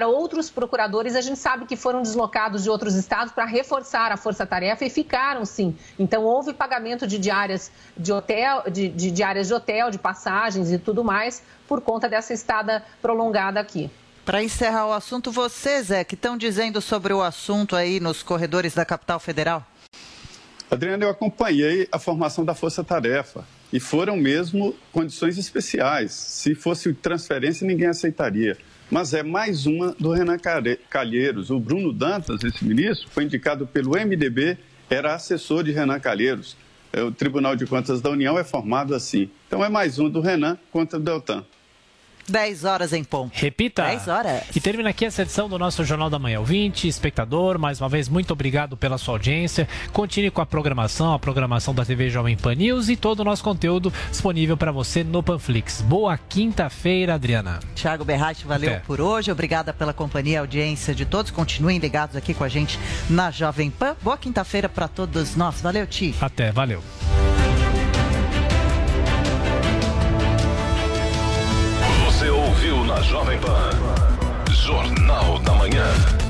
Para outros procuradores, a gente sabe que foram deslocados de outros estados para reforçar a força-tarefa e ficaram sim. Então, houve pagamento de diárias de hotel, de, de diárias de hotel, de passagens e tudo mais, por conta dessa estada prolongada aqui. Para encerrar o assunto, vocês, Zé, que estão dizendo sobre o assunto aí nos corredores da capital federal? Adriana, eu acompanhei a formação da Força Tarefa e foram mesmo condições especiais. Se fosse transferência, ninguém aceitaria. Mas é mais uma do Renan Calheiros. O Bruno Dantas, esse ministro, foi indicado pelo MDB, era assessor de Renan Calheiros. É, o Tribunal de Contas da União é formado assim. Então é mais um do Renan contra o Deltan. 10 horas em ponto. Repita. 10 horas. E termina aqui essa edição do nosso Jornal da Manhã. Ouvinte, espectador, mais uma vez, muito obrigado pela sua audiência. Continue com a programação, a programação da TV Jovem Pan News e todo o nosso conteúdo disponível para você no Panflix. Boa quinta-feira, Adriana. Tiago Berratti, valeu Até. por hoje. Obrigada pela companhia e audiência de todos. Continuem ligados aqui com a gente na Jovem Pan. Boa quinta-feira para todos nós. Valeu, Ti. Até, valeu. Ouviu na Jovem Pan. Jornal da Manhã.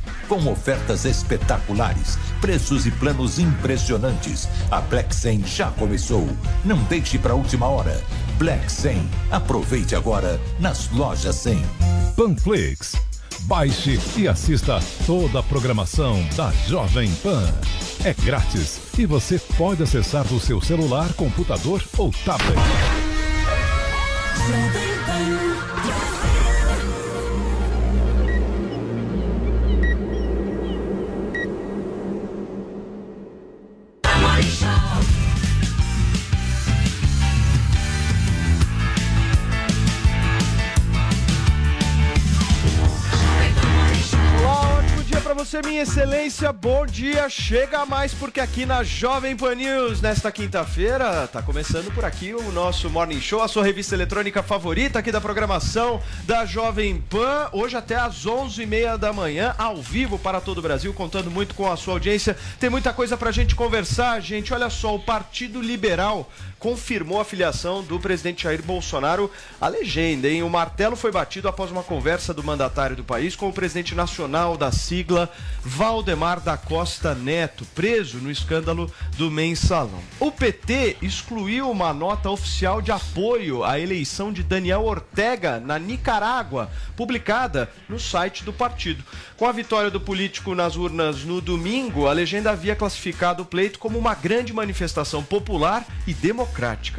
com ofertas espetaculares, preços e planos impressionantes. A Black 100 já começou. Não deixe para a última hora. Black 100. Aproveite agora nas lojas 100. Panflix. Baixe e assista toda a programação da Jovem Pan. É grátis e você pode acessar do seu celular, computador ou tablet. Minha excelência, bom dia. Chega mais porque aqui na Jovem Pan News, nesta quinta-feira, tá começando por aqui o nosso Morning Show, a sua revista eletrônica favorita aqui da programação da Jovem Pan. Hoje até às 11h30 da manhã, ao vivo para todo o Brasil, contando muito com a sua audiência. Tem muita coisa pra gente conversar, gente. Olha só, o Partido Liberal confirmou a filiação do presidente Jair Bolsonaro à legenda, hein? O martelo foi batido após uma conversa do mandatário do país com o presidente nacional da sigla, Valdemar da Costa Neto, preso no escândalo do mensalão. O PT excluiu uma nota oficial de apoio à eleição de Daniel Ortega na Nicarágua, publicada no site do partido. Com a vitória do político nas urnas no domingo, a legenda havia classificado o pleito como uma grande manifestação popular e democrática.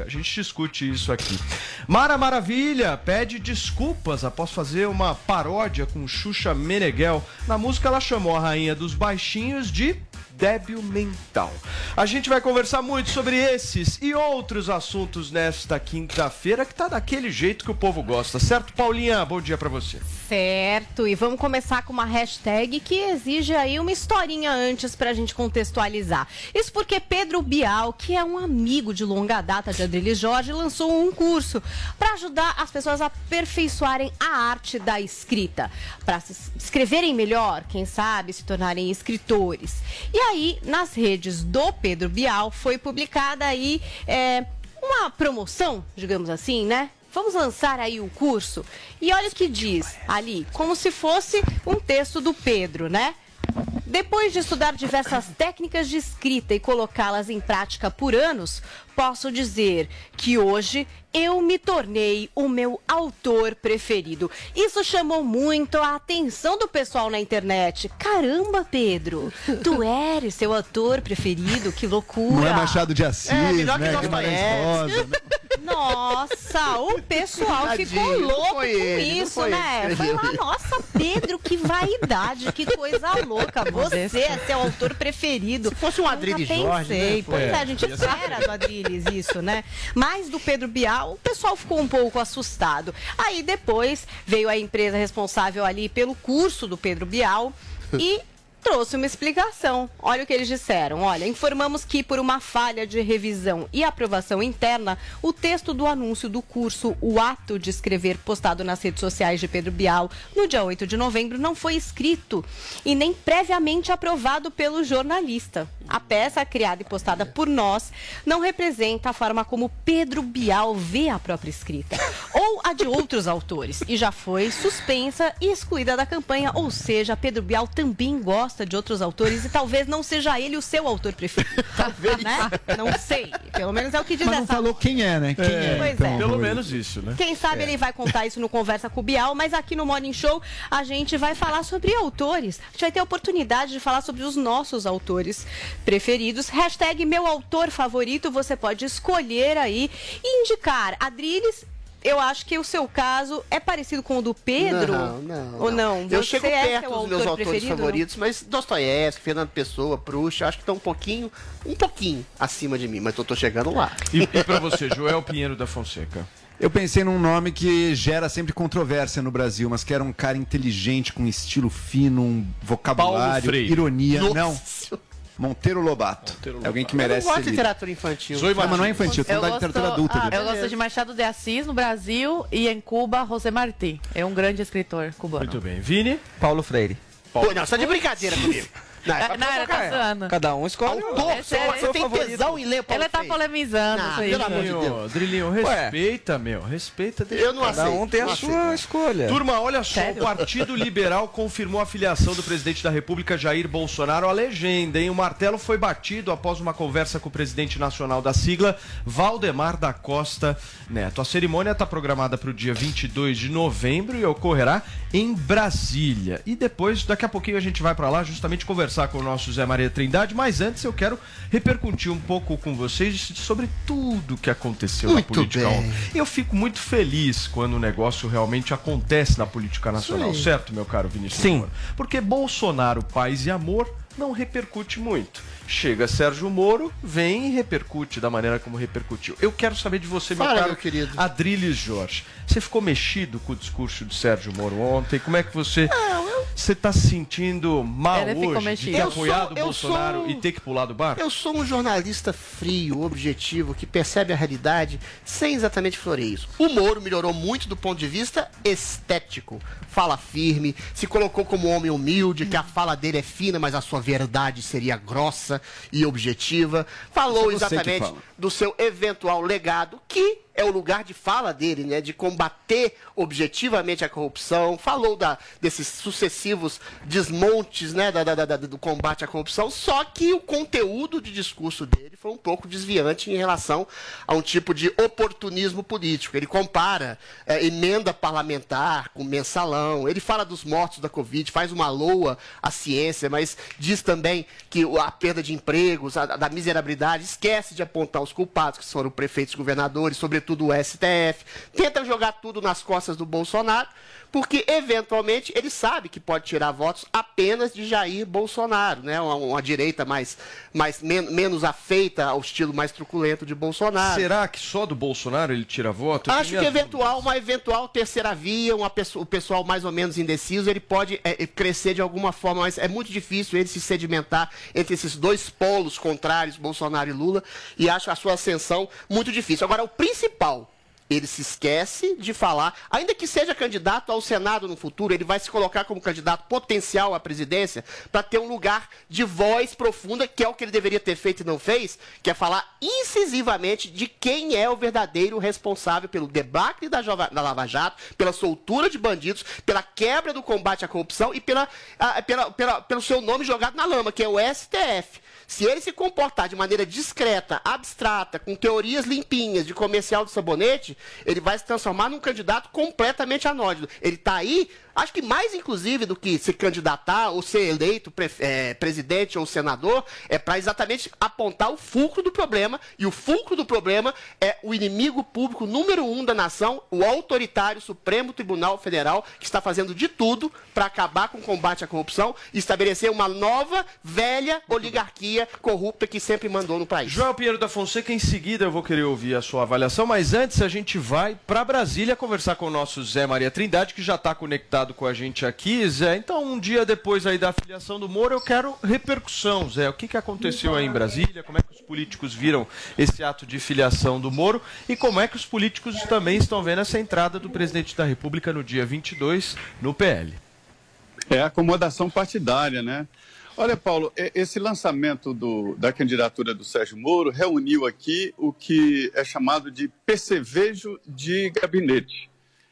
A gente discute isso aqui. Mara Maravilha pede desculpas após fazer uma paródia com Xuxa Meneghel. Na música, ela chamou a rainha dos baixinhos de débil mental. A gente vai conversar muito sobre esses e outros assuntos nesta quinta-feira que tá daquele jeito que o povo gosta, certo, Paulinha? Bom dia para você. Certo, e vamos começar com uma hashtag que exige aí uma historinha antes pra gente contextualizar. Isso porque Pedro Bial, que é um amigo de longa data de Adriles Jorge, lançou um curso para ajudar as pessoas a aperfeiçoarem a arte da escrita, para se escreverem melhor, quem sabe se tornarem escritores. E aí, nas redes do Pedro Bial, foi publicada aí é, uma promoção, digamos assim, né? Vamos lançar aí o curso. E olha o que diz ali, como se fosse um texto do Pedro, né? Depois de estudar diversas técnicas de escrita e colocá-las em prática por anos, posso dizer que hoje eu me tornei o meu autor preferido. Isso chamou muito a atenção do pessoal na internet. Caramba, Pedro, tu eres seu autor preferido? Que loucura! Não é Machado de Assis, É, melhor que né? nós conhece. Rosa, né? Nossa, o pessoal Tadinho, ficou louco com ele, isso, foi né? que Foi lá, nossa, Pedro, que vaidade, que coisa louca. Você é seu autor preferido. Se fosse um Adriles Jorge, pensei. né? Pois é, É, a gente ia ser espera isso, né? Mas do Pedro Bial, o pessoal ficou um pouco assustado. Aí depois veio a empresa responsável ali pelo curso do Pedro Bial e trouxe uma explicação. Olha o que eles disseram. Olha, informamos que por uma falha de revisão e aprovação interna, o texto do anúncio do curso O Ato de Escrever postado nas redes sociais de Pedro Bial no dia 8 de novembro não foi escrito e nem previamente aprovado pelo jornalista. A peça criada e postada por nós não representa a forma como Pedro Bial vê a própria escrita ou a de outros autores e já foi suspensa e excluída da campanha, ou seja, Pedro Bial também gosta de outros autores e talvez não seja ele o seu autor preferido. Talvez, né? Não sei. Pelo menos é o que diz Mas não essa falou quem é, né? Quem é, Pois então, é. Pelo menos isso, né? Quem sabe ele vai contar isso no Conversa com o Bial, mas aqui no Morning Show a gente vai falar sobre autores. A gente vai ter a oportunidade de falar sobre os nossos autores preferidos. Hashtag meu autor favorito, você pode escolher aí e indicar. Adriles, eu acho que o seu caso é parecido com o do Pedro. Não, não. Ou não? Eu Você chego é perto seu dos meus autor autores preferido? favoritos, mas Dostoiévski, Fernando Pessoa, Proust, acho que estão um pouquinho, um pouquinho acima de mim, mas eu tô chegando lá. E, e pra você, Joel Pinheiro da Fonseca? Eu pensei num nome que gera sempre controvérsia no Brasil, mas que era um cara inteligente, com estilo fino, um vocabulário, Freire. ironia. Nossa. Não. Monteiro Lobato. É alguém que merece eu não gosto de literatura infantil. Não, mas não é infantil, Eu gosto, literatura adulta. ah, dele. eu gosto de Machado de Assis no Brasil e em Cuba, José Martí. É um grande escritor cubano. Muito bem. Vini? Paulo Freire. Pô, não, você tá de brincadeira comigo. Não, é É, não, ele tá zoando. Cada um escolhe. Autor, É sério, você tem tesão em ler Paulo Ele tá polemizando. Não, isso aí. pelo amor de Drilinho, Deus. Drilinho, respeita, meu. Respeita. Deixa Eu não Cada aceito. um tem a sua escolha. Turma, olha só, Sério? o Partido Liberal confirmou a filiação do presidente da República, Jair Bolsonaro, à legenda, hein? O martelo foi batido após uma conversa com o presidente nacional da sigla, Valdemar da Costa Neto. A cerimônia está programada para o dia 22 de novembro e ocorrerá em Brasília. E depois, daqui a pouquinho, a gente vai para lá justamente conversar com o nosso Zé Maria Trindade, mas antes eu quero repercutir um pouco com vocês sobre tudo que aconteceu Muito na política bem. Eu fico muito feliz quando o negócio realmente acontece na política nacional, Sim. certo, meu caro Vinícius? Sim. Porque Bolsonaro, paz e amor não repercute muito. Chega Sérgio Moro, vem e repercute da maneira como repercutiu. Eu quero saber de você, meu Fala, caro meu querido. Adriles Jorge. Você ficou mexido com o discurso de Sérgio Moro ontem? Como é que você você tá se sentindo mal Ele hoje de ter Eu apoiado sou- o eu Bolsonaro sou- e ter que pular do barco? Eu sou um jornalista frio, objetivo, que percebe a realidade sem exatamente floreios. O Moro melhorou muito do ponto de vista estético. Fala firme, se colocou como um homem humilde, que a fala dele é fina, mas a sua verdade seria grossa e objetiva. Falou é exatamente fala. do seu eventual legado, que é o lugar de fala dele, né? De combater objetivamente a corrupção. Falou da, desses sucessivos desmontes, né? Da, da- da- do combate à corrupção. Só que o conteúdo de discurso dele foi um pouco desviante em relação a um tipo de oportunismo político. Ele compara eh, emenda parlamentar com mensalão. Ele fala dos mortos da Covid, faz uma loa à ciência, mas diz também que a perda de empregos, a, da miserabilidade, esquece de apontar os culpados, que foram prefeitos governadores, sobretudo o STF. Tenta jogar tudo nas costas do Bolsonaro, porque eventualmente ele sabe que pode tirar votos apenas de Jair Bolsonaro, né? Uma, uma direita mais, mais men- menos afeita ao estilo mais truculento de Bolsonaro. Será que só do Bolsonaro ele tira voto? Eu Acho que eventual, uma eventual terceira via, uma pessoa- o pessoal mais ou menos indeciso, ele pode é, é, crescer de alguma forma, mas é muito difícil ele se sedimentar entre esses dois polos contrários, Bolsonaro e Lula, e acho a sua ascensão muito difícil. Agora, o principal, ele se esquece de falar, ainda que seja candidato ao Senado no futuro, ele vai se colocar como candidato potencial à presidência para ter um lugar de voz profunda, que é o que ele deveria ter feito e não fez, que é falar incisivamente de quem é o verdadeiro responsável pelo debacle da, da Lava Jato, pela soltura de bandidos, pela quebra do combate à corrupção e pela, a, pela, pela, pelo seu nome jogado na lama, que é o STF. Se ele se comportar de maneira discreta, abstrata, com teorias limpinhas de comercial de sabonete, ele vai se transformar num candidato completamente anódido. Ele está aí, acho que mais inclusive do que se candidatar ou ser eleito pre é, presidente ou senador, é para exatamente apontar o fulcro do problema. E o fulcro do problema é o inimigo público número um da nação, o autoritário Supremo Tribunal Federal, que está fazendo de tudo para acabar com o combate à corrupção e estabelecer uma nova, velha oligarquia corrupta que sempre mandou no país. Joel Pinheiro da Fonseca, em seguida eu vou querer ouvir a sua avaliação, mas antes a gente vai para Brasília conversar com o nosso Zé Maria Trindade, que já está conectado com a gente aqui. Zé, então um dia depois aí da filiação do Moro, eu quero repercussão, Zé. O que, que aconteceu aí em Brasília? Como é que os políticos viram esse ato de filiação do Moro? E como é que os políticos também estão vendo essa entrada do presidente da República no dia 22 no PL? É acomodação partidária, né? Olha, Paulo, esse lançamento do, da candidatura do Sérgio Moro reuniu aqui o que é chamado de percevejo de gabinete.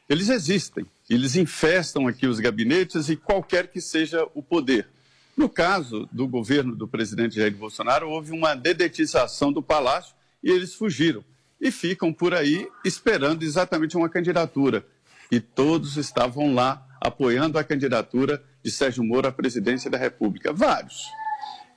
Eles existem, eles infestam aqui os gabinetes e qualquer que seja o poder. No caso do governo do presidente Jair Bolsonaro, houve uma dedetização do palácio e eles fugiram. E ficam por aí esperando exatamente uma candidatura. E todos estavam lá apoiando a candidatura de Sérgio Moro à presidência da República. Vários.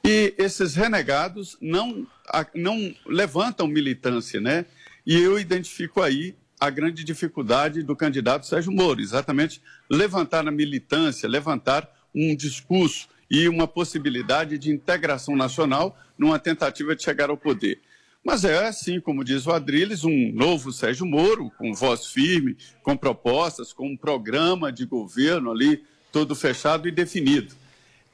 E esses renegados não, não levantam militância, né? E eu identifico aí a grande dificuldade do candidato Sérgio Moro, exatamente levantar a militância, levantar um discurso e uma possibilidade de integração nacional numa tentativa de chegar ao poder. Mas é assim, como diz o Adriles, um novo Sérgio Moro, com voz firme, com propostas, com um programa de governo ali todo fechado e definido.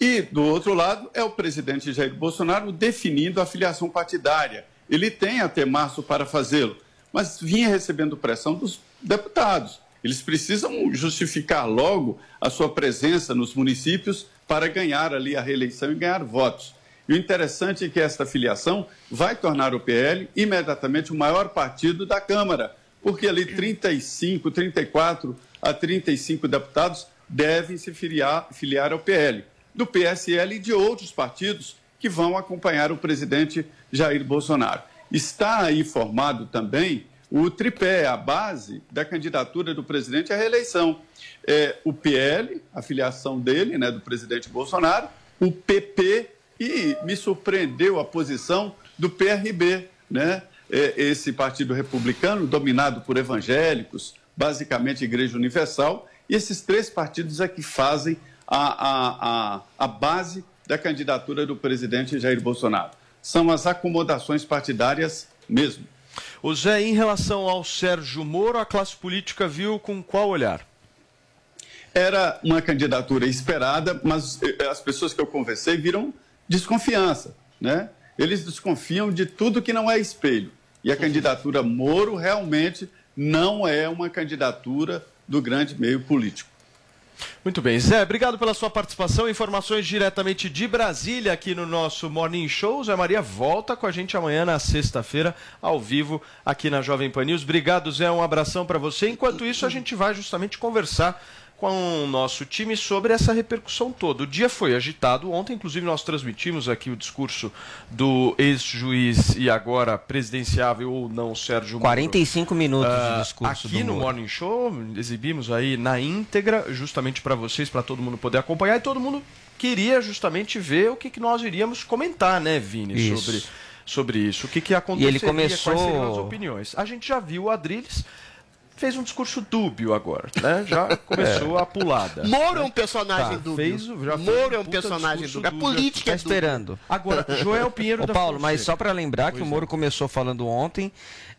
E, do outro lado, é o presidente Jair Bolsonaro definindo a filiação partidária. Ele tem até março para fazê-lo, mas vinha recebendo pressão dos deputados. Eles precisam justificar logo a sua presença nos municípios para ganhar ali a reeleição e ganhar votos. E o interessante é que esta filiação vai tornar o PL imediatamente o maior partido da Câmara, porque ali 35, 34 a 35 deputados devem se filiar, filiar ao PL, do PSL e de outros partidos que vão acompanhar o presidente Jair Bolsonaro. Está aí formado também o tripé, a base da candidatura do presidente à reeleição. É, o PL, a filiação dele, né, do presidente Bolsonaro, o PP e me surpreendeu a posição do PRB, né? É, esse partido republicano, dominado por evangélicos, basicamente Igreja Universal, e esses três partidos é que fazem a, a, a, a base da candidatura do presidente Jair Bolsonaro. São as acomodações partidárias mesmo. O Zé, em relação ao Sérgio Moro, a classe política viu com qual olhar? Era uma candidatura esperada, mas eh, as pessoas que eu conversei viram desconfiança, né? Eles desconfiam de tudo que não é espelho. E a candidatura Moro realmente não é uma candidatura do grande meio político. Muito bem, Zé, obrigado pela sua participação. Informações diretamente de Brasília aqui no nosso Morning Show. Zé Maria volta com a gente amanhã na sexta-feira, ao vivo, aqui na Jovem Pan News. Obrigado, Zé, um abração para você. Enquanto isso, a gente vai justamente conversar com o nosso time sobre essa repercussão toda. O dia foi agitado. Ontem, inclusive, nós transmitimos aqui o discurso do ex-juiz e agora presidenciável ou não, Sérgio Moro. 45 minutos uh, de discurso Aqui no Morning Show, exibimos aí na íntegra, justamente para vocês, para todo mundo poder acompanhar e todo mundo queria justamente ver o que, que nós iríamos comentar, né, Vini, isso. sobre sobre isso, o que, que aconteceria, e ele começou... quais seriam as opiniões. A gente já viu o Adriles fez um discurso dúbio agora, né? Já começou é. a pulada. Moro é um personagem tá, dúbio. Fez, já Moro é um personagem dúbio. A política tá é esperando. Agora, Joel Pinheiro Ô, da Paulo, mas só para lembrar pois que o Moro é. começou falando ontem,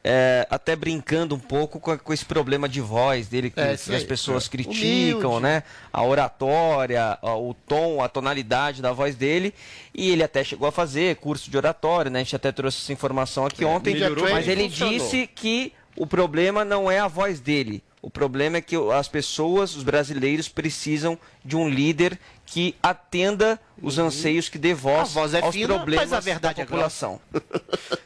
é, até brincando um pouco com, com, esse problema de voz dele que, é, que as pessoas criticam, Humilde. né? A oratória, o tom, a tonalidade da voz dele. E ele até chegou a fazer curso de oratória, né? A gente até trouxe essa informação aqui é, ontem. Mas ele funcionou. disse que o problema não é a voz dele. O problema é que as pessoas, os brasileiros, precisam de um líder que atenda os anseios, que dê voz, A voz é aos fina, problemas mas a verdade da é população.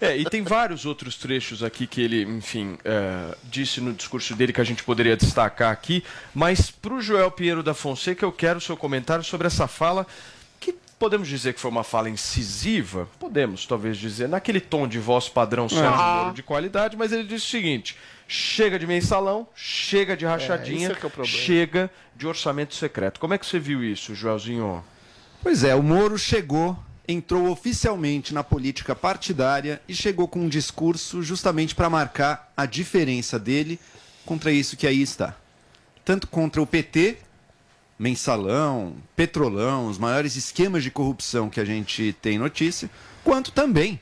É, e tem vários outros trechos aqui que ele, enfim, é, disse no discurso dele que a gente poderia destacar aqui. Mas para o Joel Pinheiro da Fonseca, eu quero o seu comentário sobre essa fala podemos dizer que foi uma fala incisiva, podemos talvez dizer, naquele tom de voz padrão Sérgio Ah. Moro de qualidade, mas ele disse o seguinte: chega de mensalão, chega de rachadinha, isso é que é problema. chega de orçamento secreto. Como é que você viu isso, Joelzinho? Pois é, o Moro chegou, entrou oficialmente na política partidária e chegou com um discurso justamente para marcar a diferença dele contra isso que aí está. Tanto contra o PT, mensalão, petrolão, os maiores esquemas de corrupção que a gente tem notícia, quanto também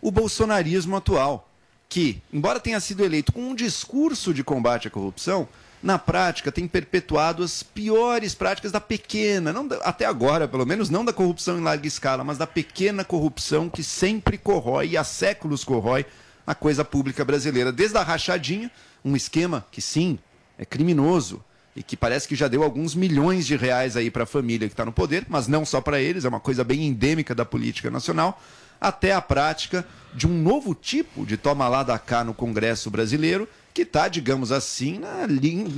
o bolsonarismo atual, que, embora tenha sido eleito com um discurso de combate à corrupção, na prática tem perpetuado as piores práticas da pequena, não da- até agora, pelo menos não da corrupção em larga escala, mas da pequena corrupção que sempre corrói e há séculos corrói a coisa pública brasileira, desde a rachadinha, um esquema que sim, é criminoso e que parece que já deu alguns milhões de reais aí para a família que está no poder, mas não só para eles, é uma coisa bem endêmica da política nacional, até a prática de um novo tipo de toma lá da cá no Congresso brasileiro, que está, digamos assim, na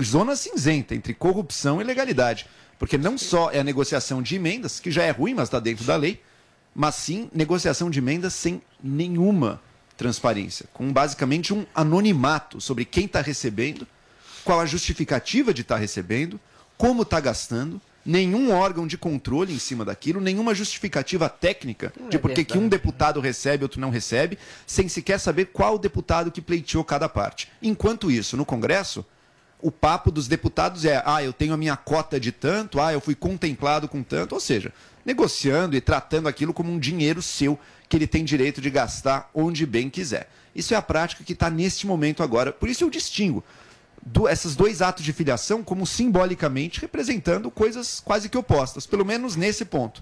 zona cinzenta entre corrupção e legalidade. Porque não só é a negociação de emendas, que já é ruim, mas está dentro da lei, mas sim negociação de emendas sem nenhuma transparência, com basicamente um anonimato sobre quem está recebendo, qual a justificativa de estar recebendo, como está gastando, nenhum órgão de controle em cima daquilo, nenhuma justificativa técnica de é por que que um deputado recebe, outro não recebe, sem sequer saber qual deputado que pleiteou cada parte. Enquanto isso, no Congresso, o papo dos deputados é: ah, eu tenho a minha cota de tanto, ah, eu fui contemplado com tanto, ou seja, negociando e tratando aquilo como um dinheiro seu que ele tem direito de gastar onde bem quiser. Isso é a prática que está neste momento agora. Por isso eu distingo do, esses dois atos de filiação como simbolicamente representando coisas quase que opostas, pelo menos nesse ponto.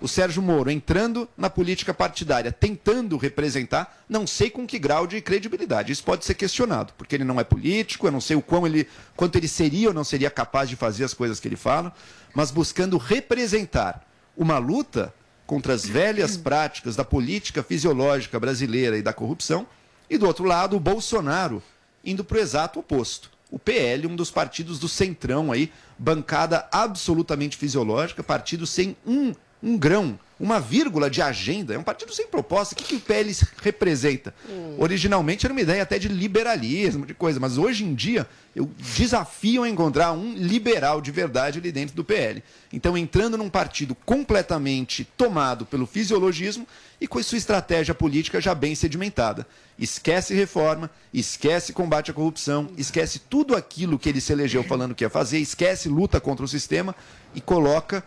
O Sérgio Moro entrando na política partidária, tentando representar, não sei com que grau de credibilidade. Isso pode ser questionado, porque ele não é político, eu não sei o quão ele, quanto ele seria ou não seria capaz de fazer as coisas que ele fala, mas buscando representar uma luta contra as velhas práticas da política fisiológica brasileira e da corrupção, e do outro lado, o Bolsonaro indo para o exato oposto. O PL, um dos partidos do Centrão aí, bancada absolutamente fisiológica, partido sem um, um grão, uma vírgula de agenda, é um partido sem proposta. O que, que o PL representa? Originalmente era uma ideia até de liberalismo, de coisa, mas hoje em dia eu desafio a encontrar um liberal de verdade ali dentro do PL. Então, entrando num partido completamente tomado pelo fisiologismo e com sua estratégia política já bem sedimentada. Esquece reforma, esquece combate à corrupção, esquece tudo aquilo que ele se elegeu falando que ia fazer, esquece luta contra o sistema e coloca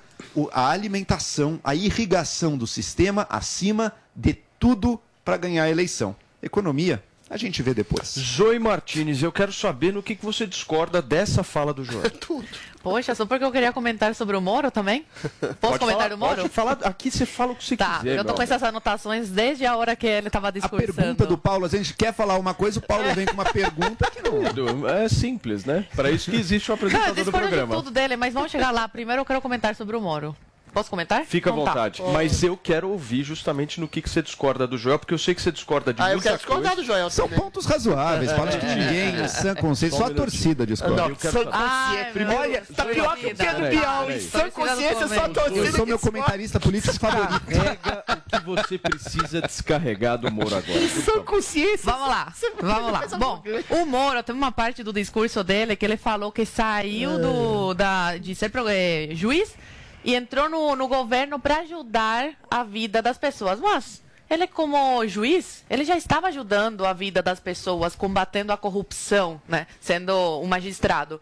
a alimentação, a irrigação do sistema acima de tudo para ganhar a eleição. Economia, a gente vê depois. Zoe Martinez, eu quero saber no que, que você discorda dessa fala do Joel. Tudo. Poxa, só porque eu queria comentar sobre o Moro também? Posso Pode comentar falar- do Moro? pode falar, aqui você fala o que você Tá, quiser. eu tô com essas anotações desde a hora que ele tava A discursando. pergunta do Paulo, a gente quer falar uma coisa, o Paulo vem com uma pergunta que não. É simples, né? Para isso que existe o Cara, eu apresentador do discordo de programa. tudo dele, mas vamos chegar lá. Primeiro eu quero comentar sobre o Moro. Posso comentar? Fica à Então tá. vontade. Mas eu quero ouvir justamente no que, que você discorda do Joel, porque eu sei que você discorda de Ah, eu muita quero discordar coisa. do Joel São também. pontos razoáveis. Paulo, acho que ninguém, em sã consciência, só a torcida discorda. Não, Eu quero sã consciência. Meu Olha, tá pior que o. Pedro Bial, em sã consciência, só a Eu torcida. Eu sou meu comentarista político favorito. Carrega o que você precisa descarregar do Moro agora. por Sã favor. consciência. Vamos lá, vamos lá. Bom, o Moro tem uma parte do discurso dele que ele falou que saiu do, da, de ser juiz e entrou no, no governo para ajudar a vida das pessoas. Mas ele, como juiz, ele já estava ajudando a vida das pessoas, combatendo a corrupção, né? Sendo um magistrado.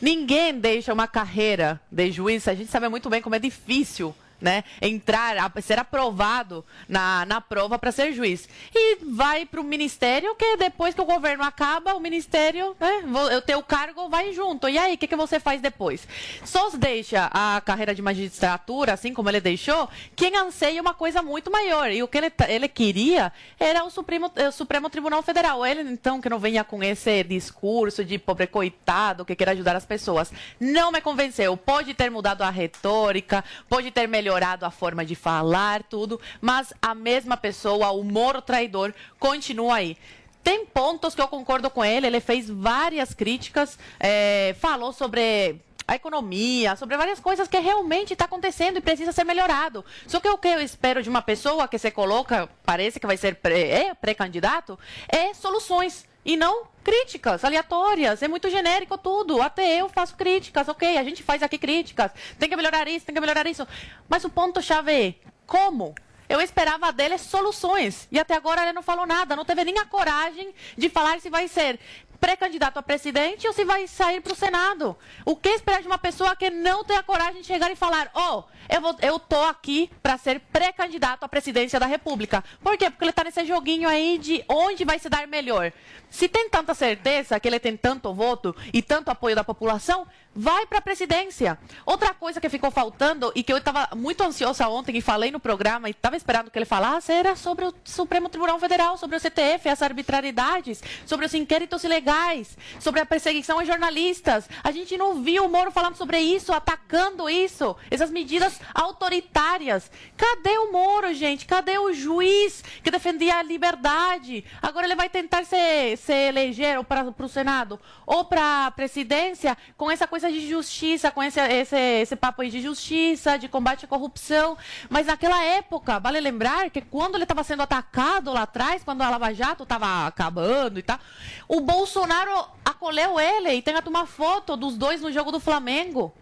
Ninguém deixa uma carreira de juiz, a gente sabe muito bem como é difícil né? Entrar, ser aprovado na, na prova para ser juiz. E vai para o ministério, que depois que o governo acaba, o ministério, né? O teu cargo vai junto. E aí, o que, que você faz depois? Só deixa a carreira de magistratura, assim como ele deixou, quem anseia uma coisa muito maior. E o que ele, ele queria era o Supremo, o Supremo Tribunal Federal. Ele, então, que não venha com esse discurso de pobre coitado, que quer ajudar as pessoas. Não me convenceu. Pode ter mudado a retórica, pode ter melhorado a forma de falar, tudo, mas a mesma pessoa, o Moro traidor, continua aí. Tem pontos que eu concordo com ele, ele fez várias críticas, é, falou sobre a economia, sobre várias coisas que realmente está acontecendo e precisa ser melhorado. Só que o que eu espero de uma pessoa que se coloca, parece que vai ser é, pré-candidato, é soluções e não críticas aleatórias. É muito genérico tudo. Até eu faço críticas, ok? A gente faz aqui críticas. Tem que melhorar isso, tem que melhorar isso. Mas o ponto-chave é como? Eu esperava dele soluções. E até agora ele não falou nada. Não teve nem a coragem de falar se vai ser pré-candidato a presidente ou se vai sair para o Senado. O que esperar de uma pessoa que não tem a coragem de chegar e falar, ó, oh, eu, eu tô aqui para ser pré-candidato à presidência da República. Por quê? Porque ele está nesse joguinho aí de onde vai se dar melhor. Se tem tanta certeza que ele tem tanto voto e tanto apoio da população, vai para a presidência. Outra coisa que ficou faltando e que eu estava muito ansiosa ontem e falei no programa e estava esperando que ele falasse era sobre o Supremo Tribunal Federal, sobre o CTF, as arbitrariedades, sobre os inquéritos ilegais, sobre a perseguição a jornalistas. A gente não viu o Moro falando sobre isso, atacando isso, essas medidas autoritárias. Cadê o Moro, gente? Cadê o juiz que defendia a liberdade? Agora ele vai tentar se, se eleger ou para o Senado ou para a presidência com essa coisa coisa de justiça, com esse, esse, esse papo aí de justiça, de combate à corrupção. Mas naquela época, vale lembrar que quando ele estava sendo atacado lá atrás, quando a Lava Jato estava acabando e tal, o Bolsonaro acolheu ele e tem a tomar foto dos dois no jogo do Flamengo.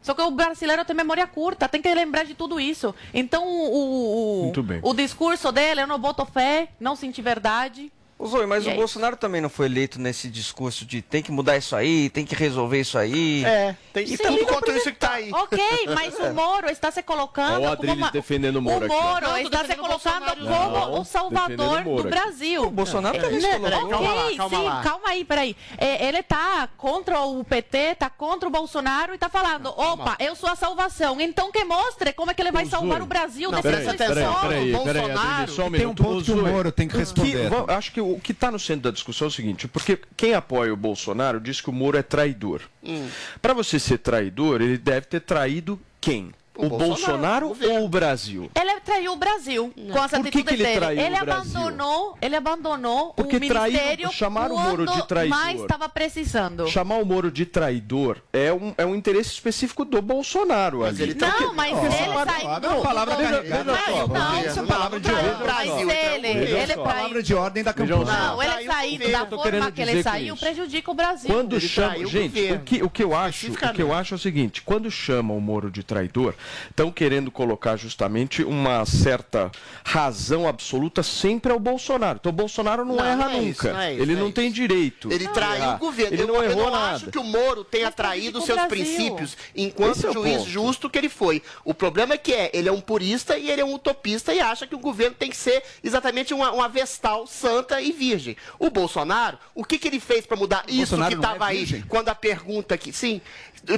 Só que o brasileiro tem memória curta, tem que lembrar de tudo isso. Então, o, o, o discurso dele, eu não boto fé, não senti verdade. Zoe, mas e o aí? Bolsonaro também não foi eleito nesse discurso de tem que mudar isso aí, tem que resolver isso aí. É, tem e tudo contra isso que tá aí. Ok, mas o Moro está se colocando Olha o Adriles uma... defendendo o Moro O Moro aqui, está se colocando como não, o salvador o do Brasil. O Bolsonaro também se colocou. Ok, calma lá, calma sim, lá. calma aí, peraí. É, ele está contra o PT, está contra o Bolsonaro e está falando, opa, eu sou a salvação. Então que mostre como é que ele vai salvar o Brasil dessa situação. Peraí, peraí, peraí, Tem um ponto que o Moro tem que responder. Acho que o que está no centro da discussão é o seguinte, porque quem apoia o Bolsonaro diz que o Moro é traidor. Hum. Para você ser traidor, ele deve ter traído quem? O, o Bolsonaro, Bolsonaro ou o Brasil? Ele traiu o Brasil não. com as Por que, que ele traiu ele o Brasil? abandonou, ele abandonou Porque o ministério traiu, chamar o Moro de traidor. mais estava precisando. Chamar o Moro de traidor é um, é um interesse específico do Bolsonaro mas ali. Ele tá não, mas oh, ele saiu... Não, não, palavra carregada. Não, não, isso é palavra de ordem. Ele, ele palavra de ordem da campanha. Não, ele saindo da forma que ele saiu prejudica o Brasil. Quando chama, gente, o que, o que eu acho, o que eu acho é o seguinte, quando chamam o Moro de traidor, estão querendo colocar justamente uma certa razão absoluta sempre ao Bolsonaro. Então o Bolsonaro não, não erra não é nunca. Isso, não é isso, ele não é tem direito. Ele traiu o governo. Ele não eu, errou eu não nada. acho que o Moro tenha traído seus Brasil. princípios enquanto é juiz justo que ele foi. O problema é que é, ele é um purista e ele é um utopista e acha que o governo tem que ser exatamente uma, uma vestal santa e virgem. O Bolsonaro, o que, que ele fez para mudar o isso Bolsonaro que estava é aí? Quando a pergunta que sim,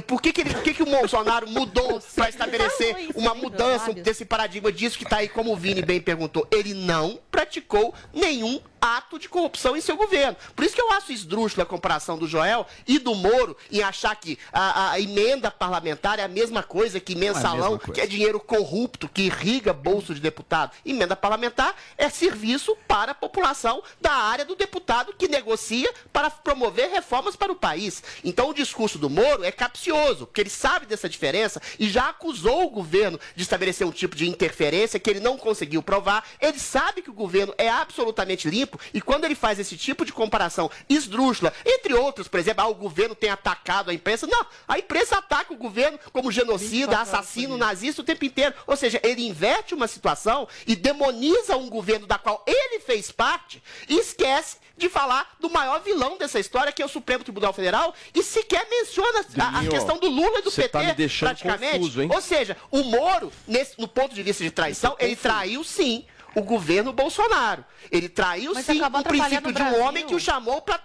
por que, que, ele, por que, que o Bolsonaro mudou para estabelecer uma mudança desse paradigma disso que está aí, como o Vini bem perguntou? Ele não praticou nenhum ato de corrupção em seu governo. Por isso que eu acho esdrúxula a comparação do Joel e do Moro em achar que a, a emenda parlamentar é a mesma coisa que mensalão, é que é dinheiro corrupto, que irriga bolso de deputado. Emenda parlamentar é serviço para a população da área do deputado que negocia para promover reformas para o país. Então o discurso do Moro é capcioso, porque ele sabe dessa diferença e já acusou o governo de estabelecer um tipo de interferência que ele não conseguiu provar. Ele sabe que o governo é absolutamente limpo e quando ele faz esse tipo de comparação esdrúxula, entre outros, por exemplo, ah, o governo tem atacado a imprensa. Não, a imprensa ataca o governo como genocida, assassino, nazista o tempo inteiro. Ou seja, ele inverte uma situação e demoniza um governo da qual ele fez parte e esquece de falar do maior vilão dessa história, que é o Supremo Tribunal Federal, e sequer menciona a, a questão do Lula e do PT, tá praticamente. confuso? Ou seja, o Moro, nesse, no ponto de vista de traição, ele traiu sim o governo Bolsonaro. Ele traiu Mas sim o princípio atrapalhando de o um homem que o chamou para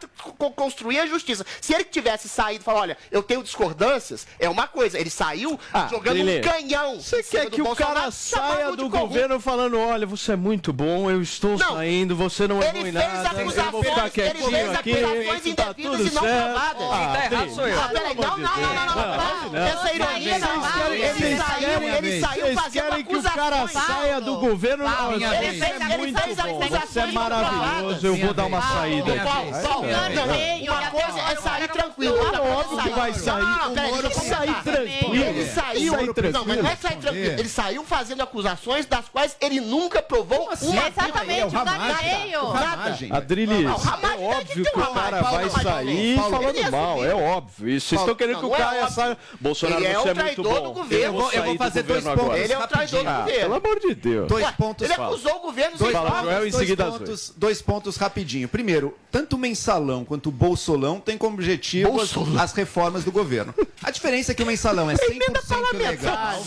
construir a justiça. Se ele tivesse saído e falado, olha, eu tenho discordâncias, é uma coisa. Ele saiu jogando Lelê, um canhão. Ah, Você quer que o Bolsonaro, cara saia do governo falando, olha, você é muito bom, eu estou Não. saindo, você não é Ele bom em fez nada, acusações, ele fez acusações tá indevidas e não provadas. Ah, tá errado sou eu. não, não, não, não, não, Deus. não. Essa ironia não vale. Ele saiu, ele saiu vocês fazendo querem que o cara acusações. saia do governo? Não, ele isso fez- é ele fez acusações você é maravilhoso, eu vou dar uma saída. Paulo, Paulo, uma coisa é sair tranquilo. É coisa óbvio é que vai sair. Não, não, peraí, deixa eu sair tranquilo. Ele saiu, não, mas não é sair tranquilo. Ele saiu fazendo acusações das quais ele nunca provou uma Exatamente, o Gameio. Nada. Não, Ramagem é óbvio que tem o cara vai sair falando mal, é óbvio. Isso, Vocês estão querendo não, que o não é cara saia. Bolsonaro, é você o é muito traidor bom. do governo. Eu vou, fazer dois pontos. Ele é o traidor do Ah, governo. Pelo amor de Deus. Dois pontos. Ele acusou o governo Dois, pontos, dois pontos rapidinho. Primeiro, tanto o mensalão quanto o bolsolão têm como objetivo as, as reformas do governo. A diferença é que o mensalão é 100% legal.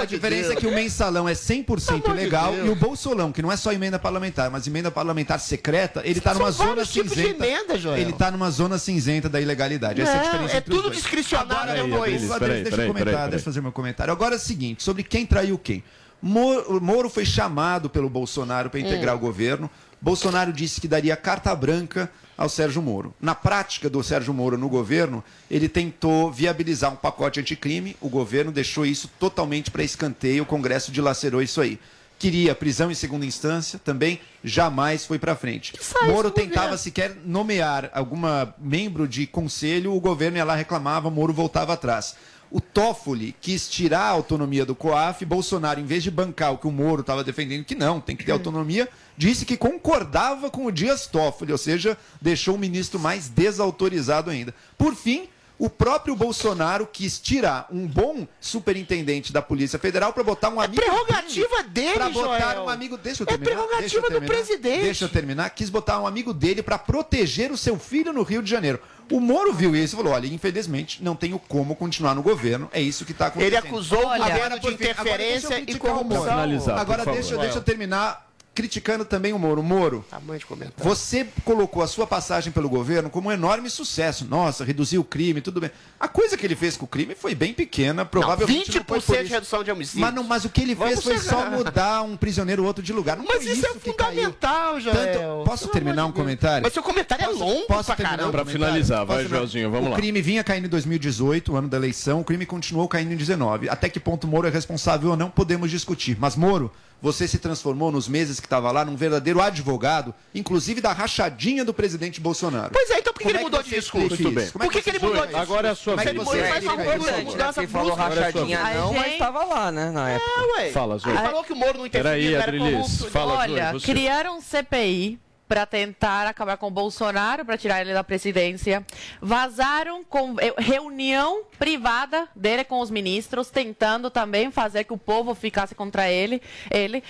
A diferença é que o mensalão é 100% legal e o bolsolão, que não é só emenda parlamentar, mas emenda parlamentar secreta, ele está São numa zona tipos de cinzenta. emenda, Joel. Ele está numa zona cinzenta da ilegalidade. Essa é a diferença é tudo dois. discricionário, Agora, né, deixa eu comentar, peraí, deixa eu fazer meu comentário. Agora é o seguinte, sobre quem traiu quem. Moro, Moro foi chamado pelo Bolsonaro para integrar Hum. o governo. Bolsonaro disse que daria carta branca ao Sérgio Moro. Na prática do Sérgio Moro no governo, ele tentou viabilizar um pacote anticrime, o governo deixou isso totalmente para escanteio, o Congresso dilacerou isso aí. Queria prisão em segunda instância, também jamais foi para frente. Moro tentava sequer nomear alguma membro de conselho, o governo ia lá reclamava, Moro voltava atrás. O Toffoli quis tirar a autonomia do COAF, Bolsonaro, em vez de bancar o que o Moro estava defendendo, que não, tem que ter autonomia, disse que concordava com o Dias Toffoli, ou seja, deixou o ministro mais desautorizado ainda. Por fim, o próprio Bolsonaro quis tirar um bom superintendente da Polícia Federal para botar um amigo. prerrogativa dele, Para botar Joel. um amigo. Deixa eu É terminar. prerrogativa deixa eu do terminar, presidente. Deixa eu terminar. Quis botar um amigo dele para proteger o seu filho no Rio de Janeiro. O Moro viu isso e falou: olha, infelizmente não tenho como continuar no governo. É isso que está acontecendo. Ele acusou o Agora, governo de agora interferência eu e o corrupção. Agora favor. deixa, deixa eu terminar criticando também o Moro. Moro, comentário. você colocou a sua passagem pelo governo como um enorme sucesso. Nossa, reduziu o crime, tudo bem. A coisa que ele fez com o crime foi bem pequena, provavelmente não, foi 20% por de isso. redução de homicídios. Mas, não, mas o que ele Vamos fez foi só chegar. mudar um prisioneiro ou outro de lugar. Não Mas foi isso é fundamental, Joel. Posso Pelo terminar um comentário? Mas seu comentário é longo Posso pra terminar um caramba. Pra comentário? finalizar, vai, Posso terminar? Joelzinho, vamos o lá. crime vinha caindo em 2018, o ano da eleição, o crime continuou caindo em 19. Até que ponto Moro é responsável ou não, podemos discutir. Mas Moro, você se transformou nos meses que estava lá num verdadeiro advogado, inclusive da rachadinha do presidente Bolsonaro. Pois é, então por que Como ele é mudou de discurso? Muito bem. isso? Como é Por que, que ele mudou de discurso? Agora é a sua é vez. você Ele faz uma mudança, né? Quem falou brusca. rachadinha não, mas estava lá, né, na época. É, ué. Fala, Zoe. Ele falou que o Moro não interferia, Peraí, Adrilis, corrupto. fala, Olha, criaram um CPI para tentar acabar com o Bolsonaro, para tirar ele da presidência. Vazaram com eh, reunião privada dele com os ministros, tentando também fazer que o povo ficasse contra ele. ele.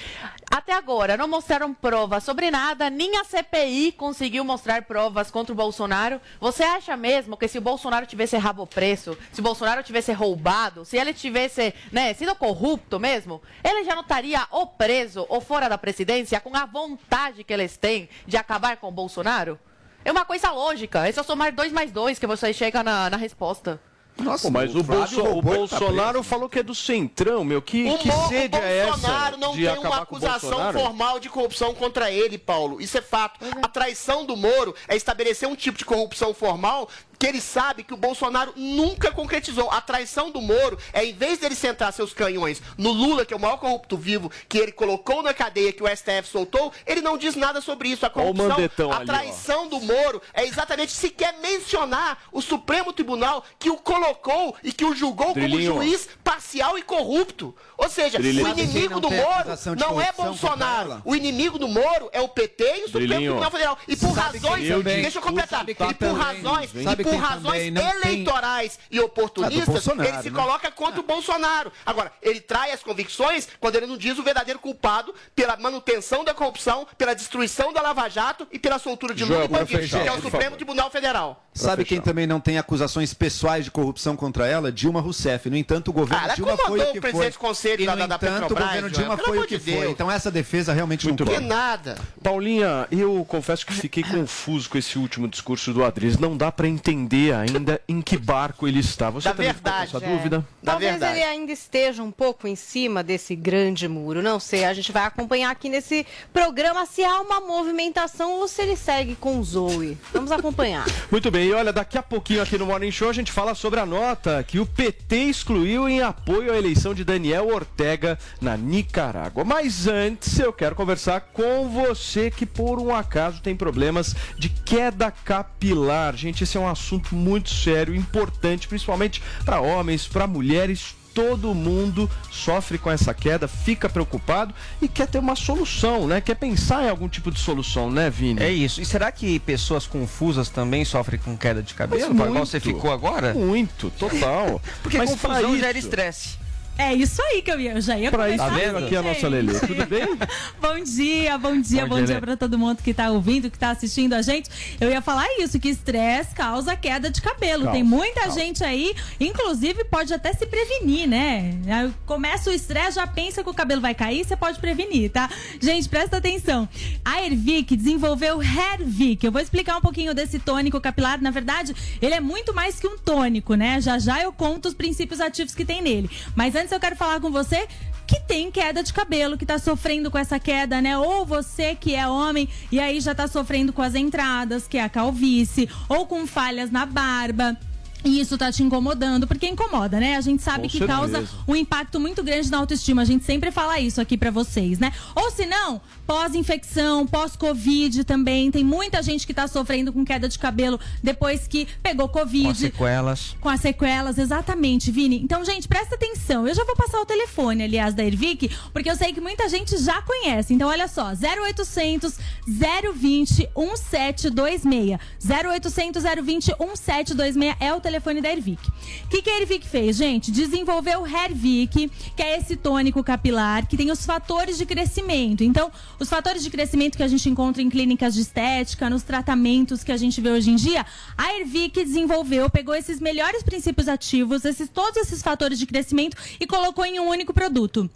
Até agora, não mostraram provas sobre nada, nem a CPI conseguiu mostrar provas contra o Bolsonaro. Você acha mesmo que se o Bolsonaro tivesse rabo preso, se o Bolsonaro tivesse roubado, se ele tivesse né, sido corrupto mesmo, ele já não estaria ou preso ou fora da presidência com a vontade que eles têm de acabar com o Bolsonaro? É uma coisa lógica. É só somar dois mais dois que você chega na, na resposta. Nossa, Pô, mas o, Flávio Bolso- o tá Bolsonaro preso. falou que é do Centrão, meu. Que, O, que sede o é essa Bolsonaro não tem uma o acusação formal de corrupção contra ele, Paulo. Isso é fato. A traição do Moro é estabelecer um tipo de corrupção formal que ele sabe que o Bolsonaro nunca concretizou. A traição do Moro é, em vez dele centrar seus canhões no Lula, que é o maior corrupto vivo, que ele colocou na cadeia, que o STF soltou, ele não diz nada sobre isso. A corrupção, a ali, traição do Moro é exatamente sequer mencionar o Supremo Tribunal que o colocou e que o julgou Drilinho. como juiz parcial e corrupto. Ou seja, Drilinho. o inimigo do Moro não é Bolsonaro. O inimigo do Moro é o PT e o Supremo Drilinho. Tribunal Federal. E por Sabe razões, deixa eu completar. E por razões, e por por razões eleitorais tem... e oportunistas, ah, ele se né? coloca contra o Bolsonaro. Agora, ele trai as convicções quando ele não diz o verdadeiro culpado pela manutenção da corrupção, pela destruição da Lava Jato e pela soltura de Lula e bandidos, que é o Supremo Tribunal Federal. Sabe quem também não tem acusações pessoais de corrupção contra ela? Dilma Rousseff. No entanto, o governo ah, Dilma foi o que foi. o conselho e, da, no da, entanto, o governo Dilma foi o que de foi. Então essa defesa realmente Muito não Que nada. Paulinha, eu confesso que fiquei confuso com esse último discurso do Adriles. Não dá para entender ainda em que barco ele está. Você da verdade, essa é. dúvida? Da Talvez verdade. ele ainda esteja um pouco em cima desse grande muro. Não sei, a gente vai acompanhar aqui nesse programa se há uma movimentação ou se ele segue com o Zoe. Vamos acompanhar. Muito bem, e olha, daqui a pouquinho aqui no Morning Show a gente fala sobre a nota que o PT excluiu em apoio à eleição de Daniel Ortega na Nicarágua. Mas antes eu quero conversar com você que por um acaso tem problemas de queda capilar. Gente, esse é um assunto muito sério, importante, principalmente para homens, para mulheres, todo mundo sofre com essa queda, fica preocupado e quer ter uma solução, né? Quer pensar em algum tipo de solução, né, Vini? É isso. E será que pessoas confusas também sofrem com queda de cabelo? Muito, igual você ficou agora? Muito, total. Porque Mas confusão gera estresse. É isso aí que eu ia, eu já ia pra começar. Tá vendo aqui a nossa Lelê? Tudo bem? bom dia, bom dia, bom, bom dia, para todo mundo que tá ouvindo, que tá assistindo a gente. Eu ia falar isso, que estresse causa queda de cabelo. Tem muita gente aí, inclusive pode até se prevenir, né? Começa o estresse, já pensa que o cabelo vai cair, você pode prevenir, tá? Gente, presta atenção. A Ervic desenvolveu Hervic. Eu vou explicar um pouquinho desse tônico capilar. Na verdade, ele é muito mais que um tônico, né? Já já eu conto os princípios ativos que tem nele. Mas antes antes eu quero falar com você que tem queda de cabelo, que tá sofrendo com essa queda, né? Ou você que é homem e aí já tá sofrendo com as entradas, que é a calvície, ou com falhas na barba. E isso tá te incomodando, porque incomoda, né? A gente sabe Com que certeza. causa um impacto muito grande na autoestima. A gente sempre fala isso aqui para vocês, né? Ou se não, pós-infecção, pós-Covid também. Tem muita gente que tá sofrendo com queda de cabelo depois que pegou Covid. Com as sequelas. Com as sequelas, exatamente, Vini. Então, gente, presta atenção. Eu já vou passar o telefone, aliás, da Ervic, porque eu sei que muita gente já conhece. Então, olha só, 0800 020 1726. 0800 020 1726 é o telefone telefone da Ervic. O que, que a Ervic fez, gente? Desenvolveu o Hervic, que é esse tônico capilar que tem os fatores de crescimento. Então, os fatores de crescimento que a gente encontra em clínicas de estética, nos tratamentos que a gente vê hoje em dia, a Ervic desenvolveu, pegou esses melhores princípios ativos, esses, todos esses fatores de crescimento e colocou em um único produto.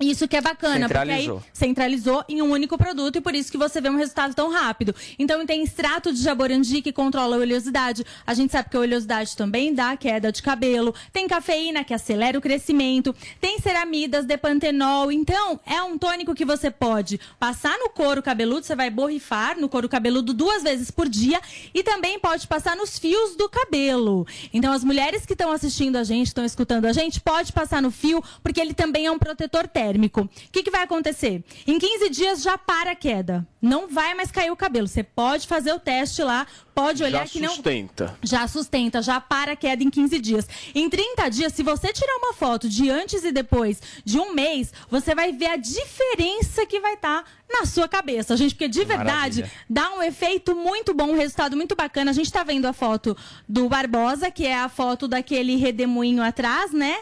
Isso que é bacana, porque aí centralizou em um único produto e por isso que você vê um resultado tão rápido. Então tem extrato de jaborandi que controla a oleosidade. A gente sabe que a oleosidade também dá queda de cabelo. Tem cafeína que acelera o crescimento. Tem ceramidas, depantenol. Então é um tônico que você pode passar no couro cabeludo, você vai borrifar no couro cabeludo duas vezes por dia e também pode passar nos fios do cabelo. Então as mulheres que estão assistindo a gente, estão escutando a gente, pode passar no fio porque ele também é um protetor térmico térmico. O que, que vai acontecer? Em 15 dias já para a queda. Não vai mais cair o cabelo. Você pode fazer o teste lá, pode olhar já que não. Já sustenta. Já sustenta, já para a queda em 15 dias. Em 30 dias, se você tirar uma foto de antes e depois de um mês, você vai ver a diferença que vai estar tá na sua cabeça, gente, porque de verdade Maravilha. dá um efeito muito bom, um resultado muito bacana. A gente está vendo a foto do Barbosa, que é a foto daquele redemoinho atrás, né?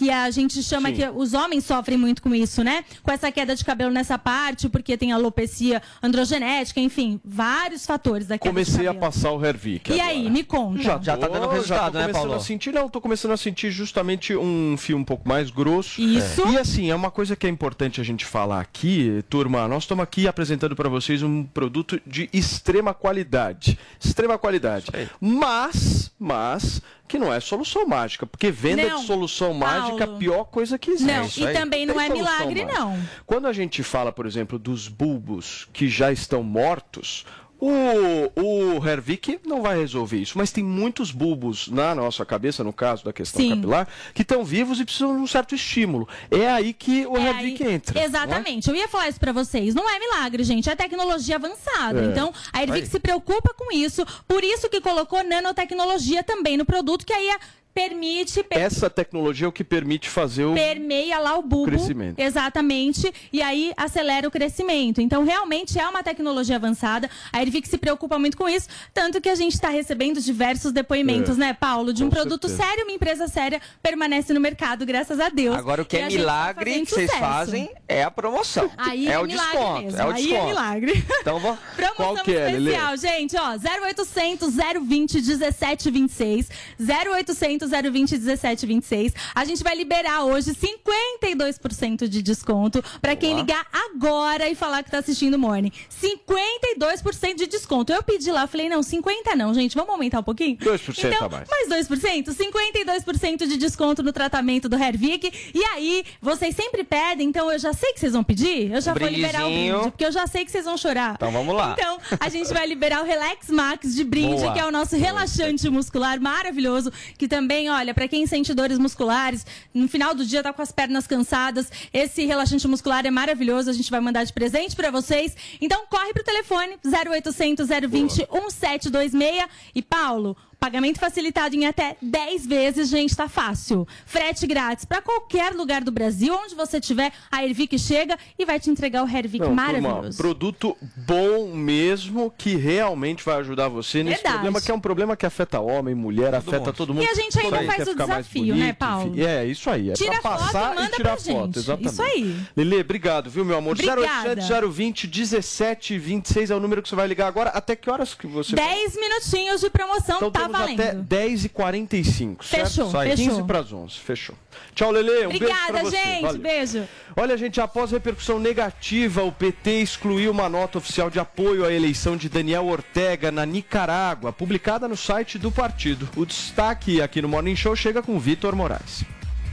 Que a gente chama Sim. que os homens sofrem muito com isso, né? Com essa queda de cabelo nessa parte, porque tem alopecia androgenética, enfim, vários fatores da queda Comecei a passar o Hervik. E agora. aí, me conta. Já, já tá dando resultado, já tô né, Paulo? A sentir, não, tô começando a sentir justamente um fio um pouco mais grosso. Isso. É. E assim, é uma coisa que é importante a gente falar aqui, turma, nós estamos aqui apresentando para vocês um produto de extrema qualidade. Extrema qualidade. Mas, mas que não é solução mágica, porque venda não, de solução mágica é a pior coisa que existe. Não, e também não é milagre, mágica. não. Quando a gente fala, por exemplo, dos bulbos que já estão mortos, o, o Hervik não vai resolver isso, mas tem muitos bulbos na nossa cabeça, no caso da questão Sim. capilar, que estão vivos e precisam de um certo estímulo. É aí que o é Hervik aí... entra. É? Exatamente. Eu ia falar isso para vocês. Não é milagre, gente. É tecnologia avançada. É. Então, a Hervik se preocupa com isso. Por isso que colocou nanotecnologia também no produto, que aí é permite. Per... Essa tecnologia é o que permite fazer o. Permeia lá o bulbo. Crescimento. Exatamente. E aí acelera o crescimento. Então, realmente é uma tecnologia avançada. A Ervic se preocupa muito com isso. Tanto que a gente está recebendo diversos depoimentos, é. né, Paulo? De um com produto certeza. sério, uma empresa séria permanece no mercado, graças a Deus. Agora, o que é milagre tá que vocês fazem é a promoção. Aí é, é o desconto. Mesmo. É o aí desconto. é milagre. Então, vou... Promoção Qual que é, especial, Lelê? gente, ó. 0800 020 1726. 0800 020 1726. A gente vai liberar hoje 52% de desconto para quem ligar agora e falar que tá assistindo o Morning. 52% de desconto. Eu pedi lá, falei, não, 50 não, gente, vamos aumentar um pouquinho? 2% então, a mais. Mais 2%, 52% de desconto no tratamento do Hervik. E aí, vocês sempre pedem, então eu já sei que vocês vão pedir, eu já vou liberar o brinde, porque eu já sei que vocês vão chorar. Então vamos lá. Então, a gente vai liberar o Relax Max de brinde, Boa. que é o nosso relaxante muscular maravilhoso, que também, olha, para quem sente dores musculares, no final do dia tá com as pernas cansadas, esse relaxante muscular é maravilhoso, a gente vai mandar de presente para vocês. Então corre pro telefone 0800 020 Boa. 1726 e Paulo, Pagamento facilitado em até 10 vezes, gente, tá fácil. Frete grátis para qualquer lugar do Brasil, onde você estiver, a Ervic chega e vai te entregar o Hervic Não, maravilhoso. Turma, produto bom mesmo, que realmente vai ajudar você nesse Verdade. problema, que é um problema que afeta homem, mulher, todo afeta mundo. todo mundo. E a gente ainda faz o desafio, bonito, né, Paulo? Enfim, é, isso aí. É Tira pra passar foto, e tirar foto, gente. exatamente. Isso aí. Lele, obrigado, viu, meu amor? Obrigada. 0800 020 1726 é o número que você vai ligar agora. Até que horas que você 10 minutinhos de promoção, então, tá valendo. Até 10 10h45, certo? Fechou, Sai fechou. 15 para as 11, fechou. Tchau, Lele, um Obrigada, beijo pra você. gente, Valeu. beijo. Olha, gente, após repercussão negativa, o PT excluiu uma nota oficial de apoio à eleição de Daniel Ortega na Nicarágua, publicada no site do partido. O destaque aqui no Morning Show chega com Vitor Moraes.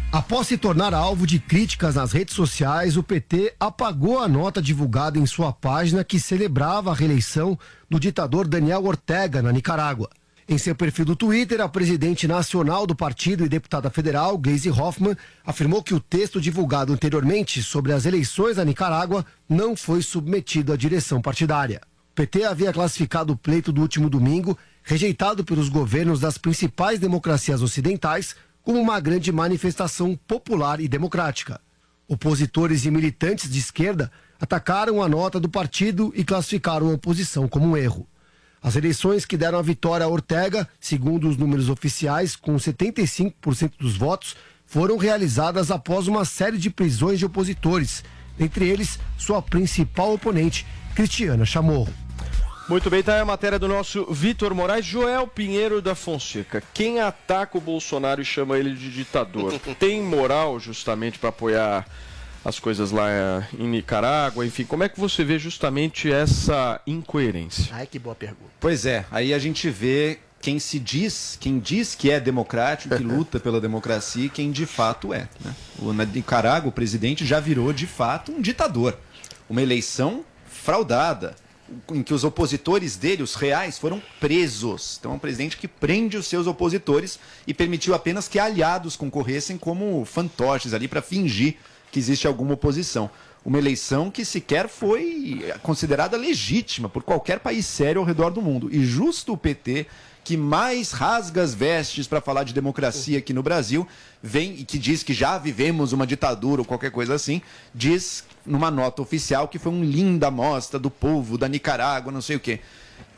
Após se tornar alvo de críticas nas redes sociais, o PT apagou a nota divulgada em sua página que celebrava a reeleição do ditador Daniel Ortega na Nicarágua. Em seu perfil do Twitter, a presidente nacional do partido e deputada federal, Gleisi Hoffmann, afirmou que o texto divulgado anteriormente sobre as eleições na Nicarágua não foi submetido à direção partidária. O PT havia classificado o pleito do último domingo, rejeitado pelos governos das principais democracias ocidentais, como uma grande manifestação popular e democrática. Opositores e militantes de esquerda atacaram a nota do partido e classificaram a oposição como um erro. As eleições que deram a vitória a Ortega, segundo os números oficiais, com 75% dos votos, foram realizadas após uma série de prisões de opositores, entre eles sua principal oponente, Cristiana Chamorro. Muito bem, tá aí a matéria do nosso Vitor Moraes, Joel Pinheiro da Fonseca. Quem ataca o Bolsonaro e chama ele de ditador, tem moral justamente para apoiar as coisas lá eh, em Nicarágua, enfim, como é que você vê justamente essa incoerência? Ai, que boa pergunta. Pois é, aí a gente vê quem se diz, quem diz que é democrático, que luta pela democracia e quem de fato é. Né? O Nicarágua, o presidente, já virou de fato um ditador. Uma eleição fraudada, em que os opositores dele, os reais, foram presos. Então é um presidente que prende os seus opositores e permitiu apenas que aliados concorressem como fantoches ali para fingir que existe alguma oposição. Uma eleição que sequer foi considerada legítima por qualquer país sério ao redor do mundo. E justo o PT, que mais rasga as vestes para falar de democracia aqui no Brasil, vem e que diz que já vivemos uma ditadura ou qualquer coisa assim, diz numa nota oficial que foi um linda amostra do povo da Nicarágua, não sei o quê.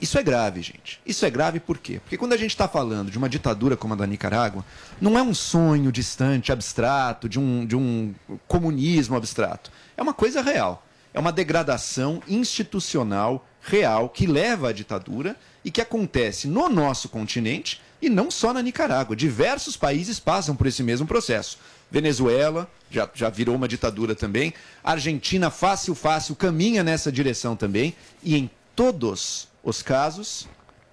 Isso é grave, gente. Isso é grave por quê? Porque quando a gente está falando de uma ditadura como a da Nicarágua, não é um sonho distante, abstrato, de um, de um comunismo abstrato. É uma coisa real. É uma degradação institucional real que leva à ditadura e que acontece no nosso continente e não só na Nicarágua. Diversos países passam por esse mesmo processo. Venezuela já, já virou uma ditadura também. Argentina, fácil, fácil, caminha nessa direção também. E em todos os casos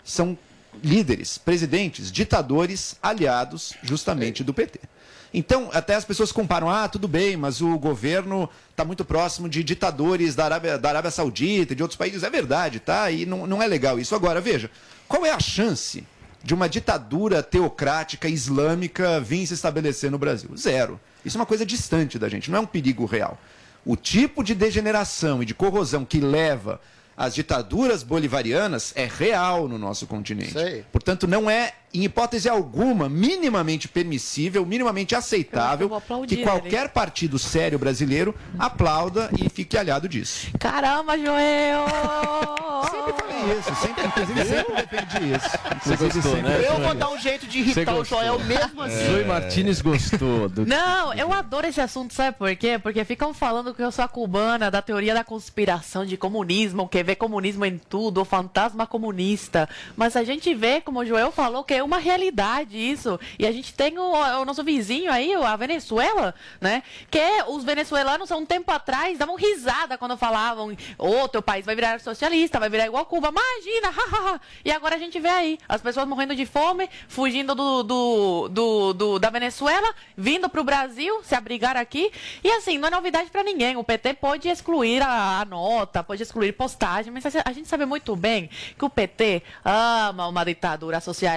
são líderes, presidentes, ditadores aliados justamente do PT. Então, até as pessoas comparam, ah, tudo bem, mas o governo está muito próximo de ditadores da Arábia, da Arábia Saudita e de outros países. É verdade, tá? E não, não é legal isso. Agora, veja, qual é a chance de uma ditadura teocrática islâmica vir se estabelecer no Brasil? Zero. Isso é uma coisa distante da gente, não é um perigo real. O tipo de degeneração e de corrosão que leva as ditaduras bolivarianas é real no nosso continente. Portanto, não é, em hipótese alguma, minimamente permissível, minimamente aceitável que qualquer partido sério brasileiro aplauda e fique aliado disso. Caramba, Joel! sempre falei isso, sempre, inclusive sempre defendi isso. Você gostou, sempre- né? Eu vou dar um jeito de irritar o Joel mesmo assim. Zoe Martinez gostou. Do... Não, eu adoro esse assunto, sabe por quê? Porque ficam falando que eu sou a cubana da teoria da conspiração de comunismo, que vê comunismo em tudo, o fantasma comunista. Mas a gente vê, como o Joel falou, que é uma realidade isso. E a gente tem o, o nosso vizinho aí, a Venezuela, né? Que os venezuelanos, há um tempo atrás, davam risada quando falavam: ô, teu país vai virar socialista, vai virar igual Cuba. Imagina. E agora a gente vê aí as pessoas morrendo de fome, fugindo do, do, do, do- da Venezuela, vindo para o Brasil, se abrigar aqui. E assim, não é novidade para ninguém. O PT pode excluir a, a nota, pode excluir postagem, mas a gente sabe muito bem que o PT ama uma ditadura socialista,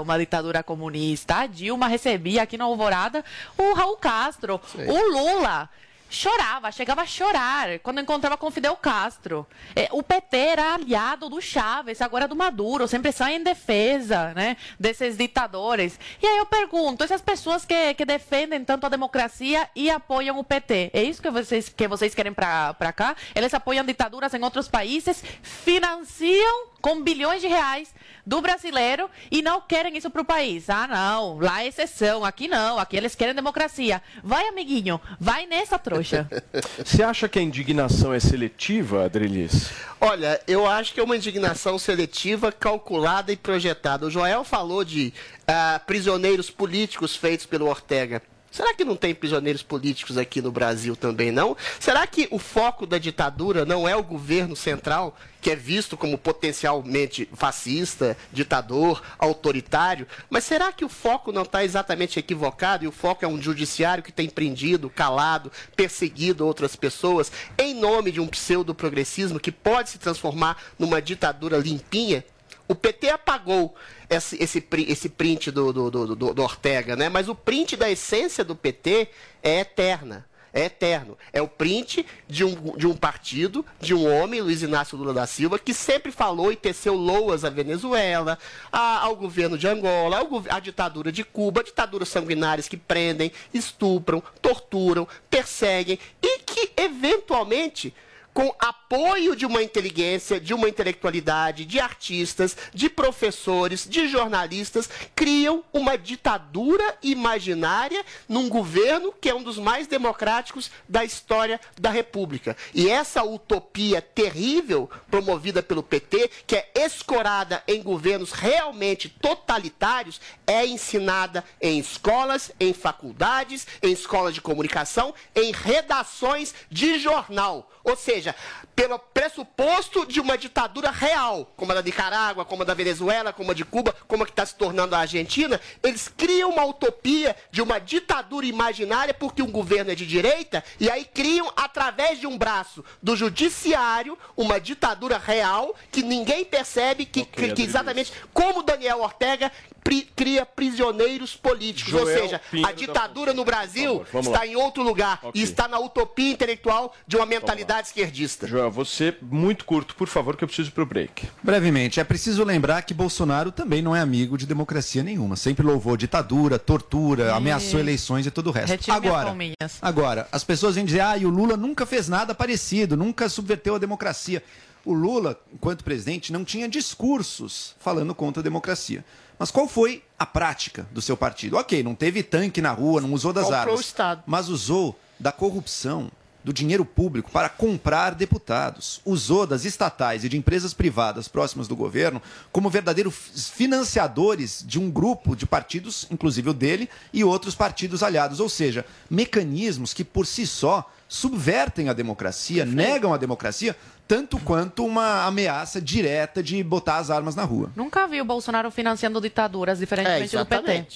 uma ditadura comunista. A Dilma recebia aqui na Alvorada o Raul Castro, o Lula. Chorava, chegava a chorar quando encontrava com Fidel Castro. É, o PT era aliado do Chávez, agora do Maduro, sempre sai em defesa né, desses ditadores. E aí eu pergunto, essas pessoas que, que defendem tanto a democracia e apoiam o PT, é isso que vocês, que vocês querem para cá? Eles apoiam ditaduras em outros países, financiam com bilhões de reais do brasileiro e não querem isso para o país. Ah, não, lá é exceção, aqui não, aqui eles querem democracia. Vai, amiguinho, vai nessa trouxa. Você acha que a indignação é seletiva, Adrilis? Olha, eu acho que é uma indignação seletiva, calculada e projetada. O Joel falou de ah, prisioneiros políticos feitos pelo Ortega. Será que não tem prisioneiros políticos aqui no Brasil também, não? Será que o foco da ditadura não é o governo central, que é visto como potencialmente fascista, ditador, autoritário? Mas será que o foco não está exatamente equivocado e o foco é um judiciário que tem prendido, calado, perseguido outras pessoas em nome de um pseudo-progressismo que pode se transformar numa ditadura limpinha? O PT apagou esse, esse, esse print do, do, do, do- Ortega, né? Mas o print da essência do PT é eterna. É eterno. É o print de um, de um partido, de um homem, Luiz Inácio Lula da Silva, que sempre falou e teceu loas à Venezuela, a- ao governo de Angola, ao à ditadura de Cuba, ditaduras sanguinárias que prendem, estupram, torturam, perseguem e que, eventualmente, com apoio de uma inteligência, de uma intelectualidade, de artistas, de professores, de jornalistas, criam uma ditadura imaginária num governo que é um dos mais democráticos da história da República. E essa utopia terrível promovida pelo PT, que é escorada em governos realmente totalitários, é ensinada em escolas, em faculdades, em escolas de comunicação, em redações de jornal. Ou seja, pelo pressuposto de uma ditadura real, como a da Nicarágua, como a da Venezuela, como a de Cuba, como a que está se tornando a Argentina, eles criam uma utopia de uma ditadura imaginária porque um governo é de direita, e aí criam, através de um braço do judiciário, uma ditadura real que ninguém percebe que, que- que exatamente como Daniel Ortega pri- cria prisioneiros políticos. Ou Joel seja, Pinheiro a da ditadura no Brasil vamos está lá. em outro lugar Ok. e está na utopia intelectual de uma mentalidade esquerdista. Joel, você, muito curto, por favor, que eu preciso ir pro break. Brevemente, é preciso lembrar que Bolsonaro também não é amigo de democracia nenhuma. Sempre louvou ditadura, tortura, ameaçou eleições e todo o resto. Retire minhas Agora, agora, as pessoas vêm dizer, ah, e o Lula nunca fez nada parecido, nunca subverteu a democracia. O Lula, enquanto presidente, não tinha discursos falando contra a democracia. Mas qual foi a prática do seu partido? Ok, não teve tanque na rua, não usou das Comprou armas. o Estado. Mas usou da corrupção, do dinheiro público para comprar deputados. Usou das estatais e de empresas privadas próximas do governo como verdadeiros financiadores de um grupo de partidos, inclusive o dele, e outros partidos aliados. Ou seja, mecanismos que por si só subvertem a democracia, negam a democracia, tanto quanto uma ameaça direta de botar as armas na rua. Nunca vi o Bolsonaro financiando ditaduras, diferentemente É, do PT.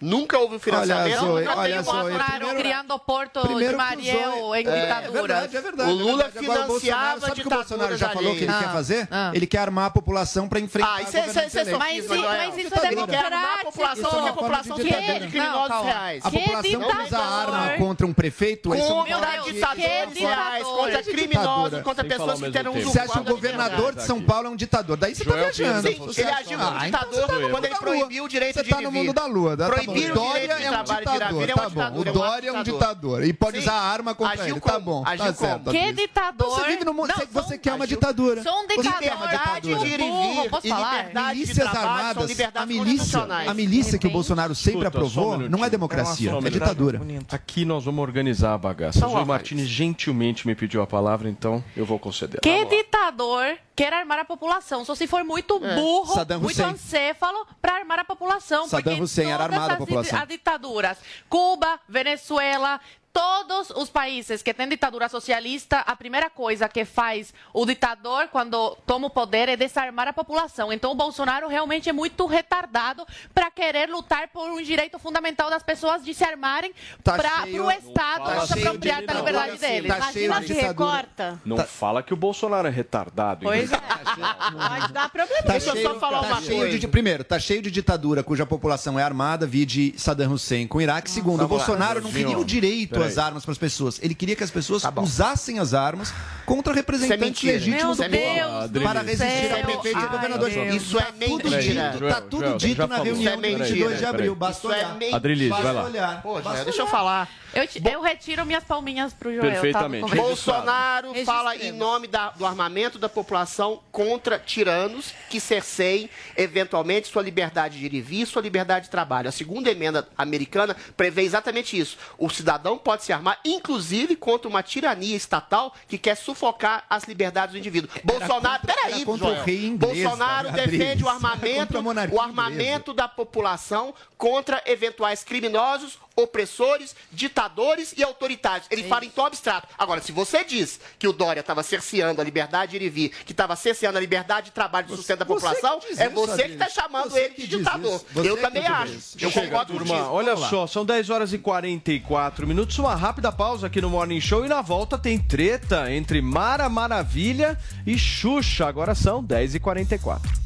Nunca houve financiamento. Zoe, Não olha, Zoe, primeiro- criando o Porto primeiro de que Mariel em É, ditadura. é verdade, é verdade. O Lula é verdade. Agora, o Bolsonaro, financiava sabe o que o Bolsonaro já falou que ele quer alheias. fazer? Ah. Ele quer armar a população para enfrentar Ah, isso é- a isso é- isso é eleita. Mas, Joel. mas isso é Ditadura. Quer armar a população, Isso é que a população ditadura. criminosos reais. A Que população que usa arma contra um prefeito é Contra ditadores que reais, ditador. contra Que criminosos, contra pessoas que terão tempo. Você acha que o usurpado governador de São Paulo é um ditador? Daí você tá Joel viajando. Você ele agiu como Ah, ditador você tá no quando ele mundo da lua. proibiu o direito Você de tá ir no e vir. mundo da lua. Tá bom. O Dória é um ditador. é Tá bom. O é Dória é um ditador. E pode usar arma contra ele. Tá bom. Tá certo. Que ditador? Você vive no mundo. Não, você- quer uma ditadura. Sou um ditador de ir e posso falar? Milícias armadas, a milícia, a milícia que o Bolsonaro sempre um aprovou, não é democracia, é minuto. ditadura. Aqui nós vamos organizar a bagaça. O Zoe Martins gentilmente me pediu a palavra, então eu vou conceder. Que Vamos lá. ditador quer armar a população? Só se for muito É. burro, muito Hussein. ancéfalo para armar a população. Saddam Hussein era armado população. as ditaduras, Cuba, Venezuela, todos os países que têm ditadura socialista, a primeira coisa que faz o ditador quando toma o poder é desarmar a população. Então o Bolsonaro realmente é muito retardado para querer lutar por um direito fundamental das pessoas de se armarem Tá para o Estado Tá se apropriar de da liberdade deles. tá cheio de ditadura. Não fala que o Bolsonaro é retardado. Pois hein? Pode dar problema. Tá Deixa eu só falar tá uma coisa. de, primeiro, tá cheio de ditadura cuja população é armada, vide Saddam Hussein com o Iraque. Segundo, o lá. Bolsonaro não queria o direito Às armas para as pessoas. Ele queria que as pessoas usassem as armas contra representantes mentira. legítimos Meu do povo Deus Adriles. para resistir ao prefeito e governador. Deus. Isso é mentira. dito, tá tudo Joel, dito na reunião Isso de é 22 mentira. de abril. Basta Isso é olhar. Basta vai lá. Joel, deixa eu falar. Eu, te- eu retiro minhas palminhas pro Joel. Perfeitamente. Tá? Conversa. Bolsonaro fala em nome da- do armamento da população contra tiranos que cerceiem, eventualmente, sua liberdade de ir e vir, sua liberdade de trabalho. A segunda emenda americana prevê exatamente isso. O cidadão pode se armar, inclusive, contra uma tirania estatal que quer sufocar as liberdades do indivíduo. Bolsonaro, contra- peraí, era contra o Joel. rei inglês, Bolsonaro Adriles. defende o Era armamento, o armamento da população contra eventuais criminosos, opressores, ditadores e autoritários. Ele fala em tom abstrato. Agora, se você diz que o Dória estava cerceando a liberdade de ir e vir, que estava cerceando a liberdade de trabalho e de sustento da população, é isso, você que está chamando Você ele de ditador. Eu também acho. isso. Eu Chega, concordo turma. contigo. Olha só, são 10 horas e 44 minutos. Uma rápida pausa aqui no Morning Show e na volta tem treta entre Mara Maravilha e Xuxa. Agora são 10 e 44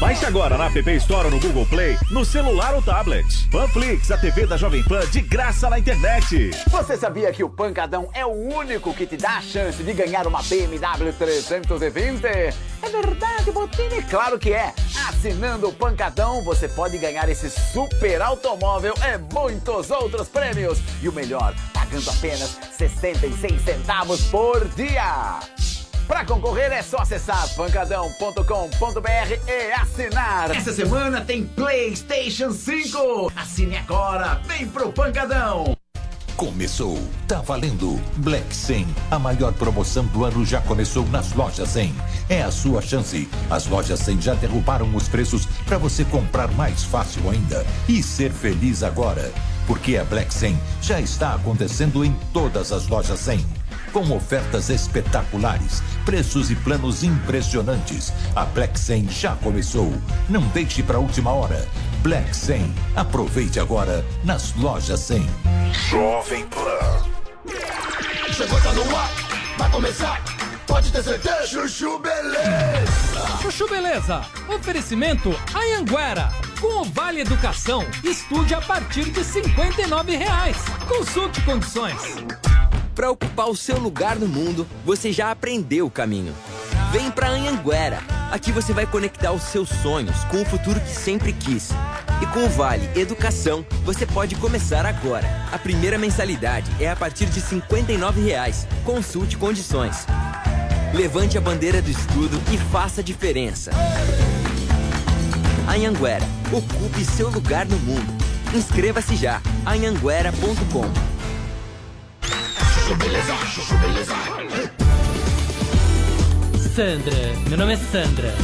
Baixe agora na App Store ou no Google Play, no celular ou tablet. Panflix, a TV da Jovem Pan de graça na internet. Você sabia que o Pancadão é o único que te dá a chance de ganhar uma BMW 320? É verdade, Botini? Claro que é! Assinando o Pancadão, você pode ganhar esse super automóvel e muitos outros prêmios. E o melhor, pagando apenas 66 centavos por dia. Para concorrer é só acessar pancadão.com.br e assinar. Essa semana tem PlayStation 5. Assine agora, vem pro Pancadão. Começou, tá valendo. Black 100, a maior promoção do ano já começou nas lojas 100. É a sua chance. As lojas 100 já derrubaram os preços para você comprar mais fácil ainda e ser feliz agora. Porque a Black 100 já está acontecendo em todas as lojas 100. Com ofertas espetaculares, preços e planos impressionantes. A Black 100 já começou. Não deixe para a última hora. Black 100. Aproveite agora nas lojas 100. Jovem Pan. Chegou, tá no ar, vai começar. Pode ter certeza. Chuchu Beleza. Chuchu Beleza. Oferecimento Anhanguera. Com o Vale Educação, estude a partir de 59 reais. Consulte condições. Para ocupar o seu lugar no mundo, você já aprendeu o caminho. Vem pra Anhanguera. Aqui você vai conectar os seus sonhos com o futuro que sempre quis. E com o Vale Educação, você pode começar agora. A primeira mensalidade é a partir de 59 reais. Consulte condições. Levante a bandeira do estudo e faça a diferença. Anhanguera, ocupe seu lugar no mundo. Inscreva-se já. anhanguera.com Sandra, meu nome é Sandra.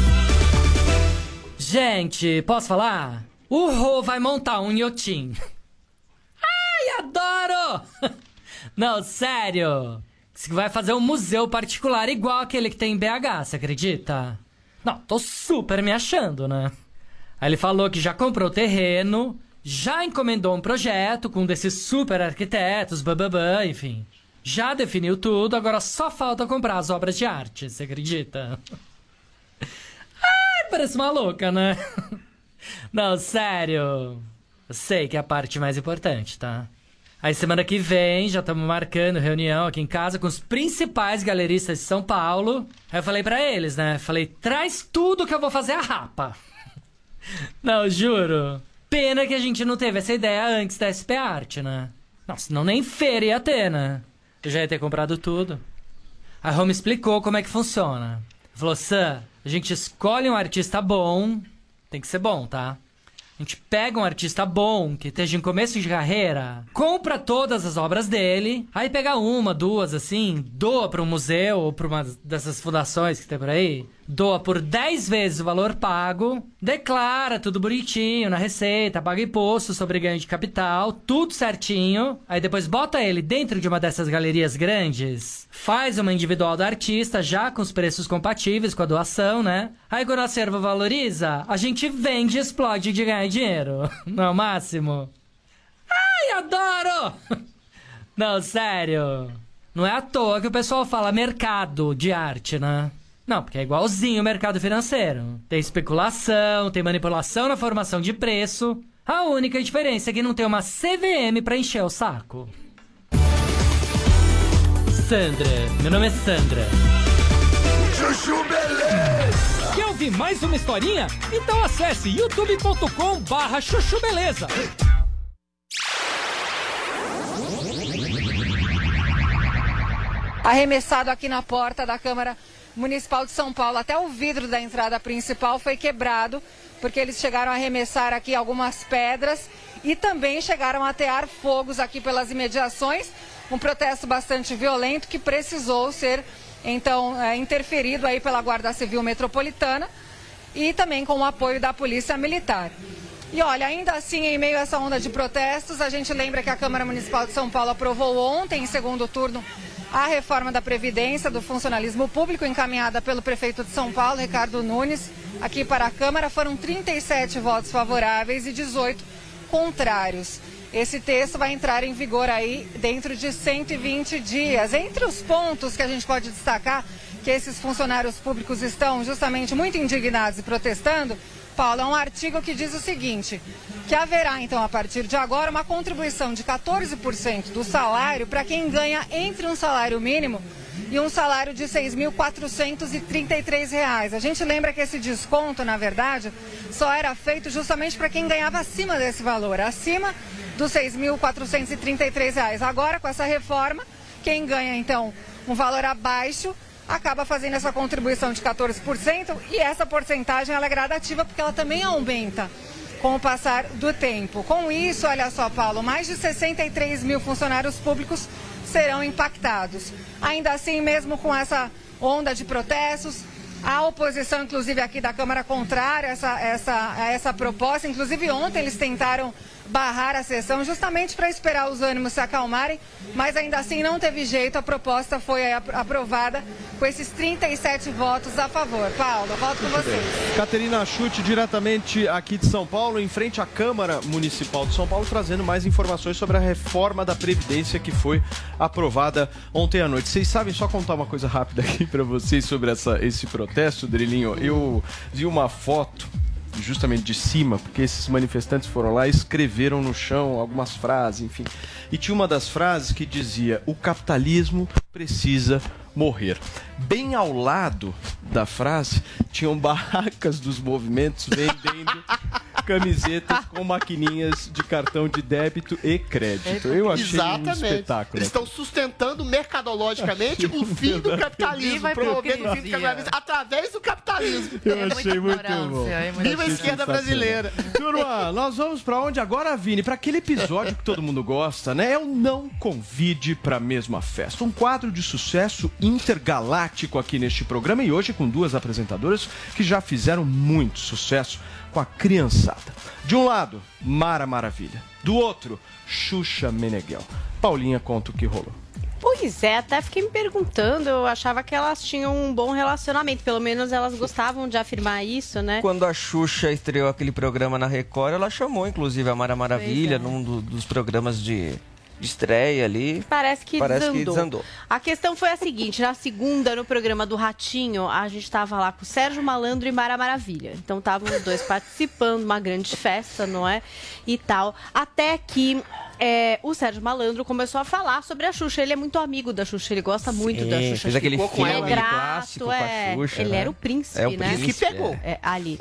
Gente, posso falar? O Rô vai montar um iotim. Ai, adoro! Não, sério. Vai fazer um museu particular igual aquele que tem em BH, você acredita? Não, tô super me achando, né? Aí ele falou que já comprou terreno, já encomendou um projeto com um desses super arquitetos, bababã, enfim. Já definiu tudo, agora só falta comprar as obras de arte, você acredita? Ai, parece uma louca, né? Não, sério. Eu sei que é a parte mais importante, tá? Aí semana que vem já estamos marcando reunião aqui em casa com os principais galeristas de São Paulo. Aí eu falei para eles, né? Falei, traz tudo que eu vou fazer a rapa. Não, juro. Pena que a gente não teve essa ideia antes da SP Arte, né? Não, senão nem feira ia ter, né? Eu já ia ter comprado tudo. A Roma explicou como é que funciona. Falou, Sam, a gente escolhe um artista bom. Tem que ser bom, tá? A gente pega um artista bom, que esteja em começo de carreira, compra todas as obras dele, aí pega uma, duas, assim, doa para um museu ou para uma dessas fundações que tem por aí, doa por 10 vezes o valor pago, declara tudo bonitinho na receita, paga imposto sobre ganho de capital, tudo certinho, aí depois bota ele dentro de uma dessas galerias grandes, faz uma individual do artista já com os preços compatíveis com a doação, né? Aí quando o acervo valoriza, a gente vende e explode de ganhar dinheiro. Não é o máximo? Ai, adoro! Não, sério. Não é à toa que o pessoal fala mercado de arte, né? Não, porque é igualzinho o mercado financeiro. Tem especulação, tem manipulação na formação de preço. A única diferença é que não tem uma CVM pra encher o saco. Sandra, meu nome é Sandra. Chuchu Beleza! Quer ouvir mais uma historinha? Então acesse youtube.com barra chuchu beleza. Arremessado aqui na porta da Câmara Municipal de São Paulo, até o vidro da entrada principal foi quebrado, porque eles chegaram a arremessar aqui algumas pedras e também chegaram a atear fogos aqui pelas imediações. Um protesto bastante violento que precisou ser então é, interferido aí pela Guarda Civil Metropolitana e também com o apoio da Polícia Militar. E olha, ainda assim, em meio a essa onda de protestos, a gente lembra que a Câmara Municipal de São Paulo aprovou ontem, em segundo turno, a reforma da Previdência do funcionalismo público encaminhada pelo prefeito de São Paulo, Ricardo Nunes, aqui para a Câmara. Foram 37 votos favoráveis e 18 contrários. Esse texto vai entrar em vigor aí dentro de 120 dias. Entre os pontos que a gente pode destacar que esses funcionários públicos estão justamente muito indignados e protestando, Paulo, é um artigo que diz o seguinte: que haverá, então, a partir de agora, uma contribuição de 14% do salário para quem ganha entre um salário mínimo e um salário de R$ 6.433. A gente lembra que esse desconto, na verdade, só era feito justamente para quem ganhava acima desse valor, acima dos R$ 6.433. Agora, com essa reforma, quem ganha, então, um valor abaixo acaba fazendo essa contribuição de 14% e essa porcentagem ela é gradativa porque ela também aumenta com o passar do tempo. Com isso, olha só, Paulo, mais de 63 mil funcionários públicos serão impactados. Ainda assim, mesmo com essa onda de protestos, a oposição, inclusive aqui da Câmara, contrária a essa, essa, a essa proposta. Inclusive, ontem eles tentaram barrar a sessão justamente para esperar os ânimos se acalmarem, mas ainda assim não teve jeito. A proposta foi aprovada com esses 37 votos a favor. Paulo, volto com você. Caterina Chute, diretamente aqui de São Paulo, em frente à Câmara Municipal de São Paulo, trazendo mais informações sobre a reforma da Previdência que foi aprovada ontem à noite. Vocês sabem, só contar uma coisa rápida aqui para vocês sobre essa, esse protesto, Drilinho. Eu vi uma foto justamente de cima, porque esses manifestantes foram lá e escreveram no chão algumas frases, enfim. E tinha uma das frases que dizia: o capitalismo precisa morrer. Bem ao lado da frase tinham barracas dos movimentos vendendo camisetas com maquininhas de cartão de débito e crédito. Eu achei um espetáculo. Eles estão sustentando mercadologicamente o fim do capitalismo, promovendo o fim do capitalismo através do capitalismo. Eu achei muito bom. Viva a esquerda brasileira. Turma, nós vamos pra onde agora, Vini? Pra aquele episódio que todo mundo gosta, né? É o Não Convide pra Mesma Festa. Um quadro de sucesso intergaláctico aqui neste programa e hoje com duas apresentadoras que já fizeram muito sucesso com a criançada. De um lado, Mara Maravilha. Do outro, Xuxa Meneghel. Paulinha conta o que rolou. Pois é, até fiquei me perguntando, eu achava que elas tinham um bom relacionamento, pelo menos elas gostavam de afirmar isso, né? Quando a Xuxa estreou aquele programa na Record, ela chamou inclusive a Mara Maravilha é. num do- dos programas de, de estreia ali. Parece que Parece desandou. que desandou. A questão foi a seguinte: na segunda, no programa do Ratinho, a gente tava lá com o Sérgio Malandro e Mara Maravilha. Então estavam os dois participando, uma grande festa, não é? E tal. Até que. É, o Sérgio Malandro começou a falar sobre a Xuxa. Ele é muito amigo da Xuxa, ele gosta muito Sim, da Xuxa. fez aquele com filme ela. é clássico com a é. Xuxa, ele né? era o príncipe, É o né? príncipe, que pegou. É, ali.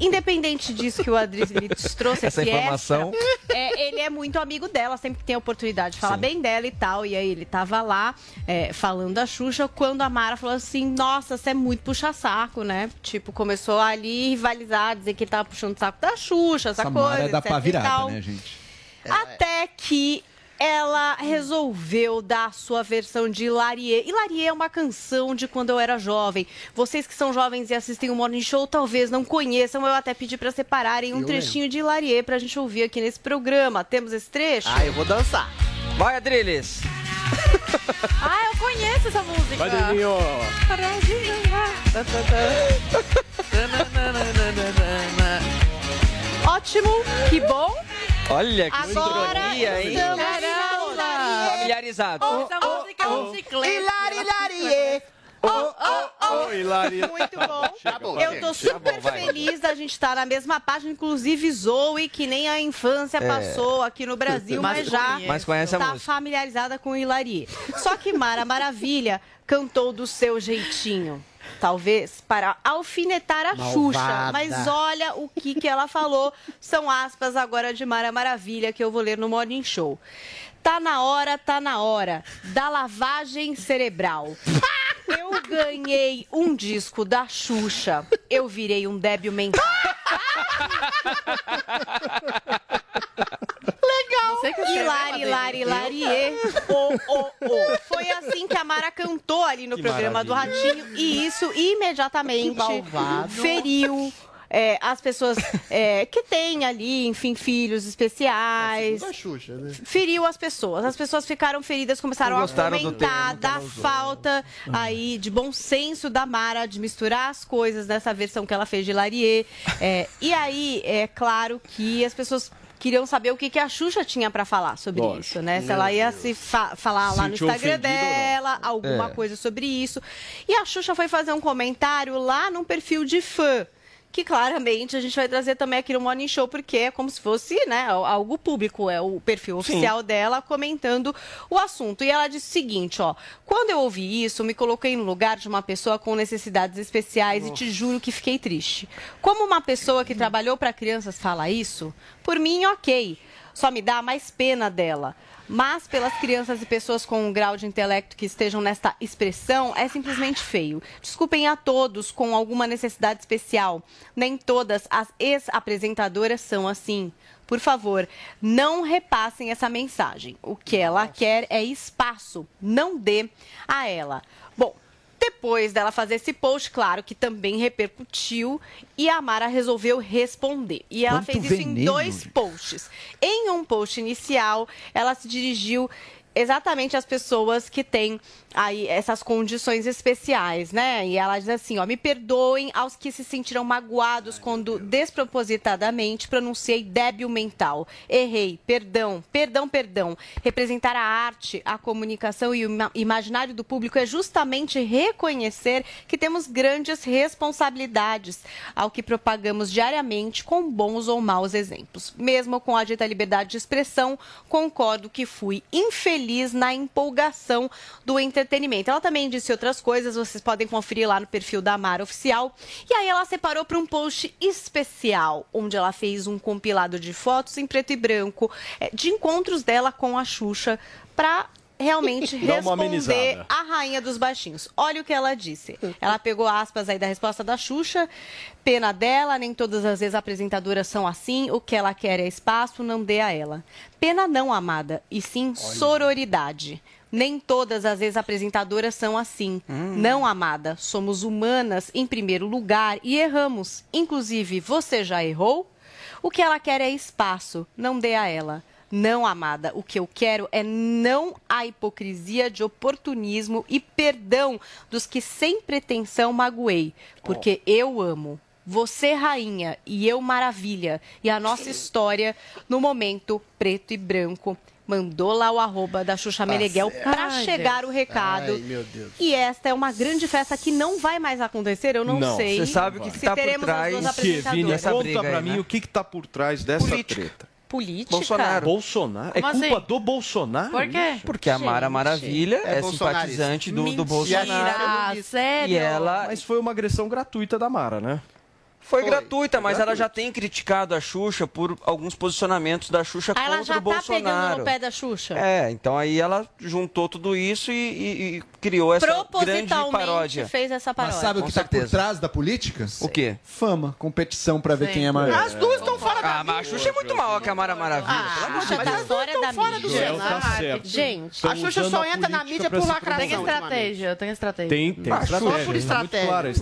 Independente disso que o Adriles trouxe, Essa esse informação. extra, é, ele é muito amigo dela, sempre que tem a oportunidade de falar Sim. bem dela e tal. E aí ele tava lá é, falando da Xuxa, quando a Mara falou assim: Nossa, você é muito puxa-saco, né? Tipo, começou ali rivalizar, dizer que ele tava puxando o saco da Xuxa, essa, Essa coisa. Mara é da etc pá virada, tal. né, gente? Até que ela resolveu dar a sua versão de Hilarie. Hilarie é uma canção de quando eu era jovem. Vocês que são jovens e assistem o Morning Show talvez não conheçam. Eu até pedi para separarem um Eu trechinho de Hilarie pra gente ouvir aqui nesse programa. Temos esse trecho? Ah, eu vou dançar. Vai, Adriles! Ah, eu conheço essa música. Vai, Deninho! Ótimo, que bom. Olha que sincronia, hein? Caramba! Familiarizado. Essa música é um chiclete. Hilari, hilarie. Oh, oh, oh. Oi, Hilaria. Muito bom. Tá bom, Eu tô gente. super bom, feliz da gente estar na mesma página, inclusive Zoe, que nem a infância É. passou aqui no Brasil, mas, Mas já. Mas conhece tá familiarizada com o Hilari. Só que Mara Maravilha cantou do seu jeitinho. Talvez para alfinetar a Xuxa. Malvada. Mas olha o que, que ela falou. São aspas agora de Mara Maravilha que eu vou ler no Morning Show. Tá na hora, tá na hora da lavagem cerebral. Eu ganhei um disco da Xuxa. Eu virei um débil mental. Legal. Você que Hilari, Adriles. hilari. Oh, oh, oh. Foi assim que a Mara cantou ali no Que programa do Ratinho. E isso imediatamente feriu. é, as pessoas é, que têm ali, enfim, filhos especiais. Da Xuxa, né? Feriu as pessoas. As pessoas ficaram feridas, começaram a comentar da falta aí de bom senso da Mara de misturar as coisas nessa versão que ela fez de Larie. É, e aí, é claro que as pessoas queriam saber o que, que a Xuxa tinha pra falar sobre Lógico. isso, né? Se ela ia se fa- falar lá no Instagram dela, alguma É. coisa sobre isso. E a Xuxa foi fazer um comentário lá num perfil de fã. Que claramente a gente vai trazer também aqui no Morning Show, porque é como se fosse né, algo público, é o perfil oficial dela comentando o assunto. E ela disse o seguinte: ó, quando eu ouvi isso, me coloquei no lugar de uma pessoa com necessidades especiais e te juro que fiquei triste. Como uma pessoa que trabalhou para crianças fala isso, por mim, ok. Só me dá mais pena dela. Mas pelas crianças e pessoas com um grau de intelecto que estejam nesta expressão, é simplesmente feio. Desculpem a todos com alguma necessidade especial. Nem todas as ex-apresentadoras são assim. Por favor, não repassem essa mensagem. O que ela quer é espaço. Não dê a ela. Bom, depois dela fazer esse post, claro que também repercutiu e a Mara resolveu responder. E ela Quanto fez isso em veneno, dois gente. posts. Em um post inicial, ela se dirigiu exatamente as pessoas que têm aí essas condições especiais, né? E ela diz assim, ó, me perdoem aos que se sentiram magoados quando despropositadamente pronunciei débil mental. Errei, perdão, perdão, perdão. Representar a arte, a comunicação e o ima- imaginário do público é justamente reconhecer que temos grandes responsabilidades ao que propagamos diariamente com bons ou maus exemplos. Mesmo com a dita liberdade de expressão, concordo que fui infeliz na empolgação do entretenimento. Ela também disse outras coisas, vocês podem conferir lá no perfil da Mara Oficial. E aí ela separou para um post especial, onde ela fez um compilado de fotos em preto e branco eh, de encontros dela com a Xuxa para realmente responder a rainha dos baixinhos. Olha o que ela disse. Ela pegou aspas aí da resposta da Xuxa. Pena dela, nem todas as vezes apresentadoras são assim. O que ela quer é espaço, não dê a ela. Pena não, amada, e sim sororidade. Nem todas as ex-apresentadoras são assim. Não, amada, somos humanas em primeiro lugar e erramos. Inclusive, você já errou? O que ela quer é espaço, não dê a ela. Não, amada, o que eu quero é não a hipocrisia de oportunismo e perdão dos que sem pretensão magoei, porque eu amo. Você, rainha, e eu, maravilha. E a nossa história no momento preto e branco. Mandou lá o arroba da Xuxa Meneghel para chegar o Deus. recado. Ai, meu Deus. E esta é uma grande festa que não vai mais acontecer, eu não, Não. sei. Você sabe o que se que tá por teremos trás. O que, Vini? Conta pra mim o que que tá por trás dessa treta. Política? Bolsonaro. Bolsonaro? É Como culpa assim? do Bolsonaro? Por quê? Porque a Mara Gente. Maravilha é, É simpatizante do, do Mentira. Bolsonaro. Ah, sério? E ela Mas foi uma agressão gratuita da Mara, né? Foi, gratuita, mas ela já tem criticado a Xuxa por alguns posicionamentos da Xuxa Ah, ela contra já o tá Bolsonaro. pegando no pé da Xuxa? É, então aí ela juntou tudo isso e, e- e criou essa grande Propositalmente paródia. fez essa paródia. Mas sabe o Com que tá por trás da política? O quê? Fama, competição pra ver Sim. quem é maior. As duas estão fora da Ah, mas a Xuxa é muito maior que a Mara Maravilha. Ah, de Xuxa tá fora da fora do mídia. Tá certo. Gente, A Xuxa só a entra na mídia por lacração. Tem estratégia, tem estratégia. Tem, tem Só por a estratégia.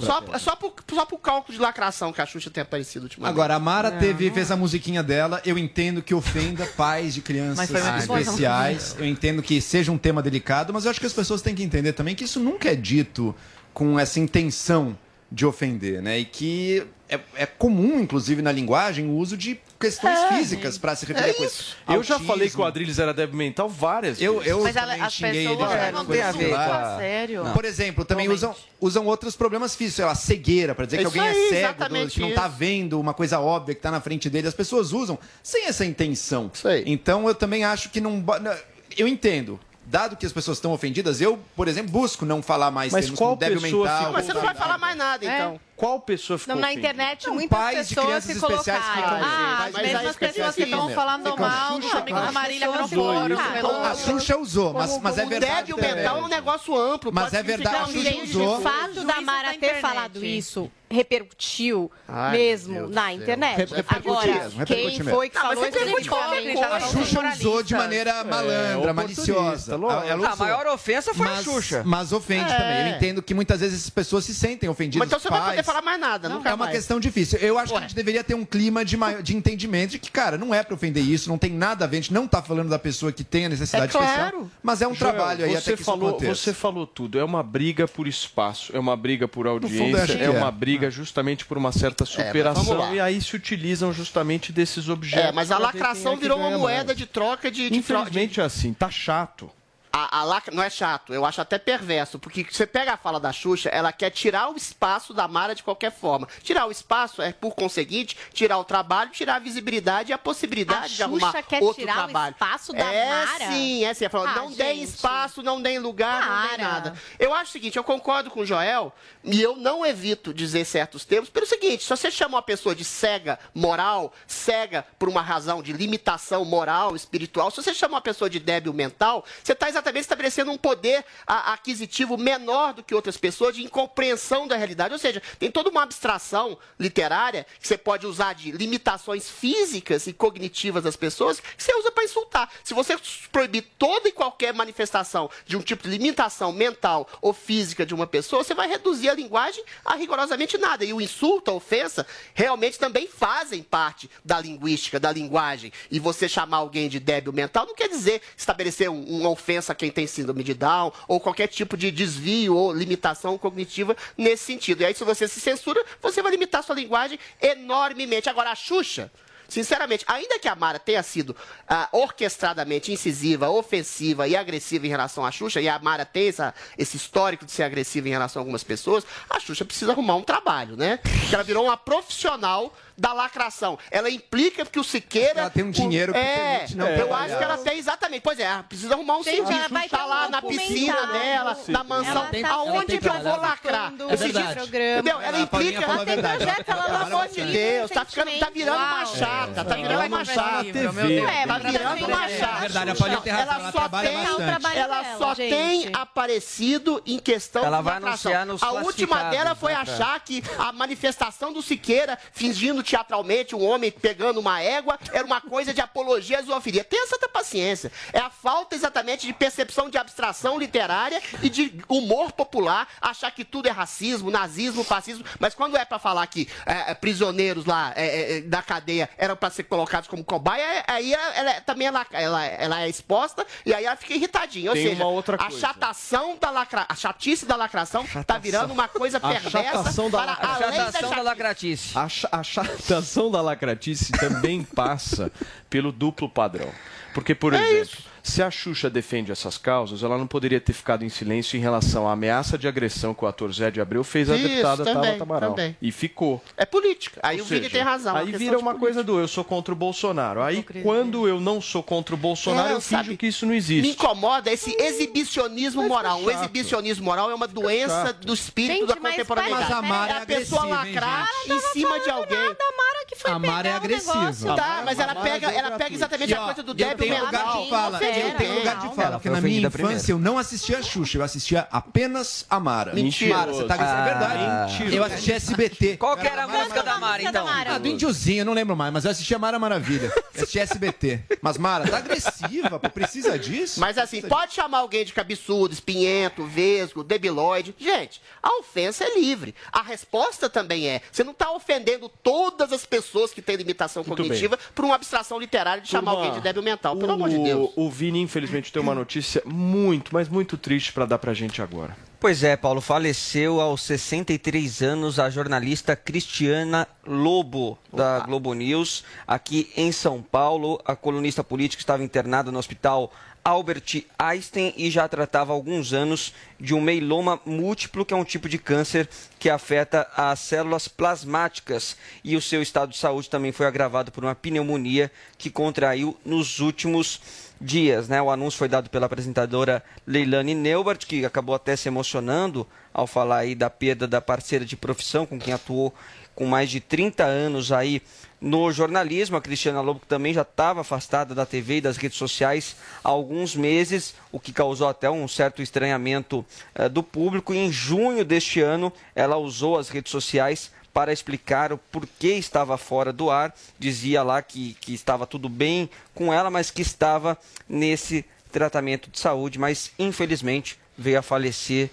Por, só por cálculo de lacração que a Xuxa tem aparecido ultimamente. Agora, a Mara teve, fez a musiquinha dela. Eu entendo que ofenda pais de crianças especiais. Eu entendo que seja um tema delicado, mas eu acho que as pessoas têm que entender também que isso nunca é dito com essa intenção de ofender, né? E que é, é comum, inclusive, na linguagem, o uso de questões É. físicas para se referir a coisas. Eu já Autismo. falei que o Adriles era débil mental várias Eu, vezes. eu Mas ela- também as xinguei ele pessoas já levam com coisa tudo a ver a sério. Por exemplo, também usam, usam outros problemas físicos, sei lá, cegueira, pra dizer que Isso alguém aí, é cego, que não tá isso. vendo uma coisa óbvia que tá na frente dele. As pessoas usam sem essa intenção. Isso aí. Então eu também acho que não. não- Eu entendo. Dado que as pessoas estão ofendidas, eu, por exemplo, busco não falar mais Mas termos qual como débil pessoa mental. ficou Mas você não vai falar mais nada, É. então. Qual pessoa ficou Não, na ofendida? internet Não, muitas pais de pessoas crianças se especiais colocaram. ficam- Ah, As Mas mesmas pessoas que estão falando fica mal Xuxa, dos amigos da Marília pelo- A Xuxa usou, mas, mas é verdade. débil também. mental é um negócio amplo. Mas é verdade, a Xuxa usou. O fato da Mara ter falado isso repercutiu Ai, mesmo na internet. Agora, mesmo, quem foi que Não, falou tem especificamente? muito A Xuxa usou de maneira malandra, oportunista, maliciosa. lógico. Ela A maior ofensa foi a mas, Xuxa. Mas ofende É. também. Eu entendo que muitas vezes as pessoas se sentem ofendidas. Mas então você os não vai poder pais. falar mais nada, nunca É uma mais. questão difícil. Eu acho que Ué. a gente deveria ter um clima de, maior- de entendimento de que, cara, não é pra ofender isso, não tem nada a ver. A gente não tá falando da pessoa que tem a necessidade É claro. especial. Mas é um Joel, trabalho aí você até que falou, isso aconteça. Você falou tudo. É uma briga por espaço, é uma briga por audiência, que é é. uma briga justamente por uma certa vamos superação. lá. e aí se utilizam justamente desses objetos. É, mas a lacração é virou uma moeda de troca de, de, tro- de Infelizmente é assim, tá chato. A, a lacra... Não é chato, eu acho até perverso, porque você pega a fala da Xuxa, ela quer tirar o espaço da Mara de qualquer forma. Tirar o espaço é, por conseguinte, tirar o trabalho, tirar a visibilidade e a possibilidade A de arrumar Xuxa quer outro tirar o trabalho. espaço da é, Mara? sim, é sim. Falou, Ah, não deem gente. espaço, não deem lugar, não deem Para. nada. Eu acho o seguinte, eu concordo com o Joel, e eu não evito dizer certos termos, pelo seguinte, se você chama uma pessoa de cega moral, cega por uma razão de limitação moral, espiritual, se você chama uma pessoa de débil mental, você está exatamente estabelecendo um poder aquisitivo menor do que outras pessoas de incompreensão da realidade. Ou seja, tem toda uma abstração literária que você pode usar de limitações físicas e cognitivas das pessoas que você usa para insultar. Se você proibir toda e qualquer manifestação de um tipo de limitação mental ou física de uma pessoa, você vai reduzir a linguagem a rigorosamente nada. E o insulto, a ofensa, realmente também fazem parte da linguística, da linguagem. E você chamar alguém de débil mental não quer dizer estabelecer um, uma ofensa quem tem síndrome de Down ou qualquer tipo de desvio ou limitação cognitiva nesse sentido. E aí, se você se censura, você vai limitar sua linguagem enormemente. Agora, a Xuxa. Sinceramente, ainda que a Mara tenha sido ah, orquestradamente incisiva, ofensiva e agressiva em relação à Xuxa, e a Mara tem essa, esse histórico de ser agressiva em relação a algumas pessoas, a Xuxa precisa arrumar um trabalho, né? Porque ela virou uma profissional da lacração. Ela implica que o Siqueira. Ela tem um dinheiro que é, permite não Eu trabalhar. acho que ela tem exatamente. Pois é, ela precisa arrumar um Tem, serviço. ela vai tá ter lá um na piscina dela, na mansão. Ela tem- ela Aonde tem que eu vou trabalho. lacrar? É Entendeu? Ela implica. falou a verdade. projeto, ela Pelo amor de livro Deus, tá, ficando, tá virando uma chata, tá É. virando uma Ela chata. Deus. É, tá virando uma é chata. verdade, a Paulinha tem razão, Ela ela só tem, ela só gente. tem aparecido em questão Ela de vai lacração. anunciar nos A última dela foi né, achar que a manifestação do Siqueira, fingindo teatralmente um homem pegando uma égua, era uma coisa de apologia à zoofilia. Tenha santa paciência. É a falta exatamente de percepção de abstração literária e de humor popular, achar que tudo é racismo, nazismo, fascismo, mas quando é pra falar que é, é, prisioneiros lá é, é, da cadeia eram pra ser colocados como cobaia, é- aí ela, ela é- também ela, ela, ela é exposta e aí ela fica irritadinha. Ou Tem seja, uma outra a chatação da lacra... a chatice da lacração tá virando uma coisa A perversa chatação da para além da Chatação da chatice. lacratice. A, a chatação da lacratice também passa pelo duplo padrão. Porque, por exemplo, se a Xuxa defende essas causas, ela não poderia ter ficado em silêncio em relação à ameaça de agressão que o ator Zé de Abreu fez à Isso, deputada também, Tabata Amaral. também. E ficou. É política. Aí Ou o Vini tem razão. é Aí vira uma coisa do eu sou contra o Bolsonaro. Aí quando eu não sou contra o Bolsonaro, É, eu finjo sabe, que isso não Me existe. incomoda esse exibicionismo moral. O exibicionismo moral é uma doença chato. do espírito Gente, da contemporaneidade. Mas a Mara é é a pessoa lacrar em cima de alguém. A Mara que foi A Mara é agressiva. negócio. Tá, mas ela pega, ela pega exatamente E, a coisa do eu débil mental. de fala. Eu tenho lugar de fala. Porque na minha infância eu não assistia a Xuxa, eu assistia apenas a Mara. Mentira. Mara, você tá isso é verdade. Mentira. Eu assistia SBT. Qual que era a música da Mara, então? Ah, do Indiozinho, eu não lembro mais, mas eu assistia Mara Maravilha. Assistia SBT. Mas Mara, tá agressiva, pô, precisa disso? Mas assim, pode chamar alguém de cabeçudo, espinhento, vesgo, debilóide. Gente, a ofensa é livre. A resposta também é. Você não está ofendendo todas as pessoas que têm limitação Muito cognitiva por uma abstração literária de chamar Turma, alguém de débil mental. Pelo o, amor de Deus. O Vini, infelizmente, tem uma notícia muito, mas muito triste pra dar pra gente agora. Pois é, Paulo, faleceu aos 63 anos a jornalista Cristiana Lobo, da Globo News, aqui em São Paulo. A colunista política estava internada no hospital Albert Einstein e já tratava há alguns anos de um meiloma múltiplo, que é um tipo de câncer que afeta as células plasmáticas. E o seu estado de saúde também foi agravado por uma pneumonia que contraiu nos últimos dias. Né? O anúncio foi dado pela apresentadora Leilani Neubert, que acabou até se emocionando ao falar aí da perda da parceira de profissão com quem atuou com mais de 30 anos aí no jornalismo. A Cristiana Lobo também já estava afastada da TV e das redes sociais há alguns meses, o que causou até um certo estranhamento eh, do público. E em junho deste ano, ela usou as redes sociais para explicar o porquê estava fora do ar. Dizia lá que, que estava tudo bem com ela, mas que estava nesse tratamento de saúde, mas infelizmente veio a falecer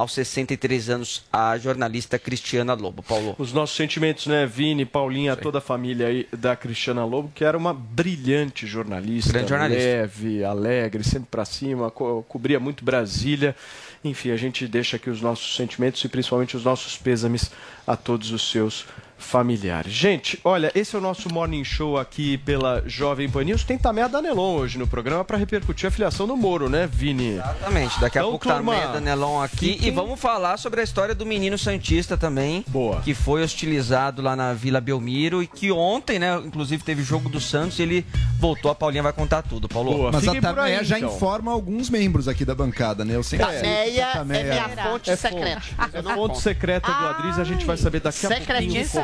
aos 63 anos a jornalista Cristiana Lobo. Paulo. Os nossos sentimentos, né, Vini, Paulinha, toda a família aí da Cristiana Lobo, que era uma brilhante jornalista, Grande jornalista. leve, alegre, sempre pra cima, co- cobria muito Brasília. Enfim, a gente deixa aqui os nossos sentimentos e principalmente os nossos pêsames a todos os seus familiares. Gente, olha, esse é o nosso Morning Show aqui pela Jovem Pan News. Tem Tamé Danelon hoje no programa para repercutir a filiação do Moro, né, Vini? Exatamente, daqui a Então, pouco tá turma, a Meda Nelon aqui fiquem- e vamos falar sobre a história do menino Santista também, Boa. que foi hostilizado lá na Vila Belmiro e que ontem, né, inclusive teve jogo do Santos e ele voltou, a Paulinha vai contar tudo, Paulo. Mas a aí, Tameia já então. informa alguns membros aqui da bancada, né? Eu sempre Tameia a é Tameia- minha fonte É secreta. fonte, é fonte secreta do Adriz, a gente vai saber daqui a pouquinho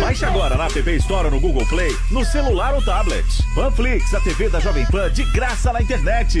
Baixe agora na App Store no Google Play, no celular ou tablet. Panflix, a TV da Jovem Pan de graça na internet.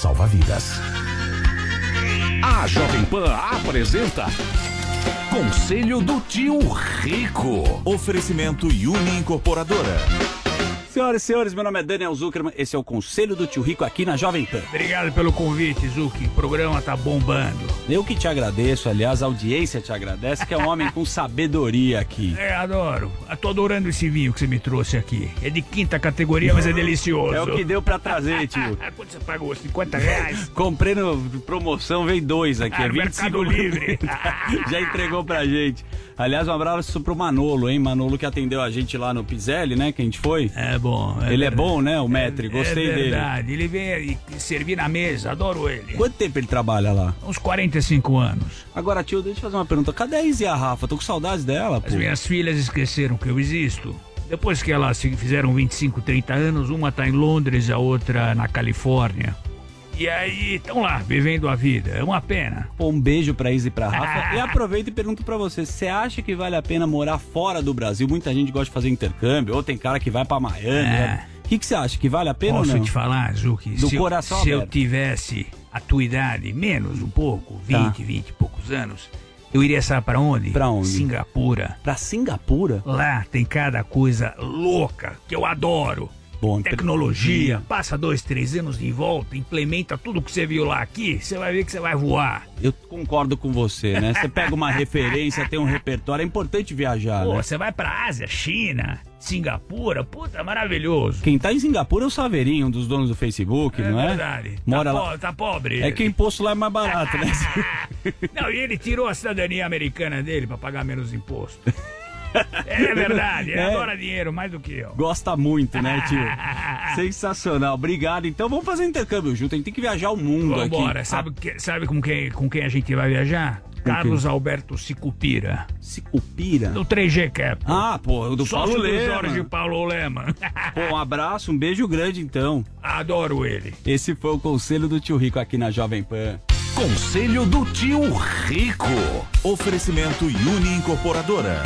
salva vidas. A Jovem Pan apresenta Conselho do Tio Rico. Oferecimento Uni Incorporadora. Senhoras e senhores, meu nome é Daniel Zuckerman, esse é o Conselho do Tio Rico aqui na Jovem Pan. Obrigado pelo convite, Zuki. O programa tá bombando. Eu que te agradeço, aliás, a audiência te agradece, que é um homem com sabedoria aqui. É, adoro. Eu tô adorando esse vinho que você me trouxe aqui. É de quinta categoria, mas é delicioso. É o que deu pra trazer, tio. Quanto você pagou? 50 reais? Comprei no promoção, veio dois aqui, Ah, é no 25 Mercado Livre. Já entregou pra gente. Aliás, um abraço pro Manolo, hein? Manolo que atendeu a gente lá no Pizelli, né? Que a gente foi. É bom. é ele é verdade. bom, né? O Metri, gostei é dele. verdade. Ele vem servir na mesa, adoro ele. Quanto tempo ele trabalha lá? Uns 45 anos. Agora, tio, deixa eu fazer uma pergunta. Cadê a Izzy e a Rafa? Tô com saudades dela, pô. As minhas filhas esqueceram que eu existo. Depois que elas se fizeram 25, 30 anos, uma tá em Londres, a outra na Califórnia. E aí, estão lá, vivendo a vida. É uma pena. Pô, um beijo pra Izzy e pra Rafa. E aproveito e pergunto pra você: você acha que vale a pena morar fora do Brasil? Muita gente gosta de fazer intercâmbio, ou tem cara que vai pra Miami. É. né? O que, que você acha? Que vale a pena Posso ou não? te falar, Zuki? Do se coração eu, se eu aberto. tivesse a tua idade, menos um pouco, Tá. 20, 20 e poucos anos, eu iria, sabe pra onde? Pra onde? Singapura. Pra Singapura? Lá tem cada coisa louca que eu adoro. Bom, Tecnologia, passa dois, três anos de volta, implementa tudo que você viu lá aqui, você vai ver que você vai voar. Eu concordo com você, né? Você pega uma referência, tem um repertório, é importante viajar, Pô, né? você vai pra Ásia, China, Singapura, puta, maravilhoso. Quem tá em Singapura é o Saveirinho, um dos donos do Facebook, não é? verdade. Mora tá, lá. po- tá pobre. É ele. que o imposto lá é mais barato, né? Não, e ele tirou a cidadania americana dele pra pagar menos imposto. É verdade, ele É. adora dinheiro mais do que eu. Gosta muito, né, tio? Sensacional. Obrigado. Então vamos fazer um intercâmbio junto. A gente tem que viajar o mundo aqui. Vambora, sabe, que- sabe com, quem, com quem a gente vai viajar? Carlos Alberto Sicupira. Sicupira? Do 3G Cap. Ah, pô, do Sócio Paulo do Lema. Jorge Paulo Lema. Pô, um abraço, um beijo grande então. Adoro ele. Esse foi o conselho do tio Rico aqui na Jovem Pan. Conselho do Tio Rico. Oferecimento Uni Incorporadora.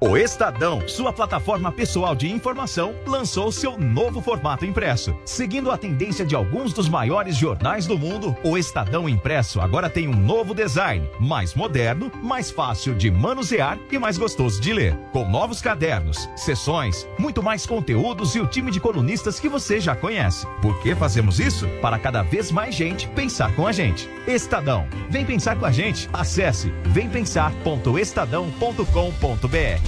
O Estadão, sua plataforma pessoal de informação, lançou seu novo formato impresso. Seguindo a tendência de alguns dos maiores jornais do mundo, o Estadão Impresso agora tem um novo design, mais moderno, mais fácil de manusear e mais gostoso de ler. Com novos cadernos, sessões, muito mais conteúdos e o time de colunistas que você já conhece. Por que fazemos isso? Para cada vez mais gente pensar com a gente. Estadão, vem pensar com a gente. Acesse vempensar.estadão.com.br.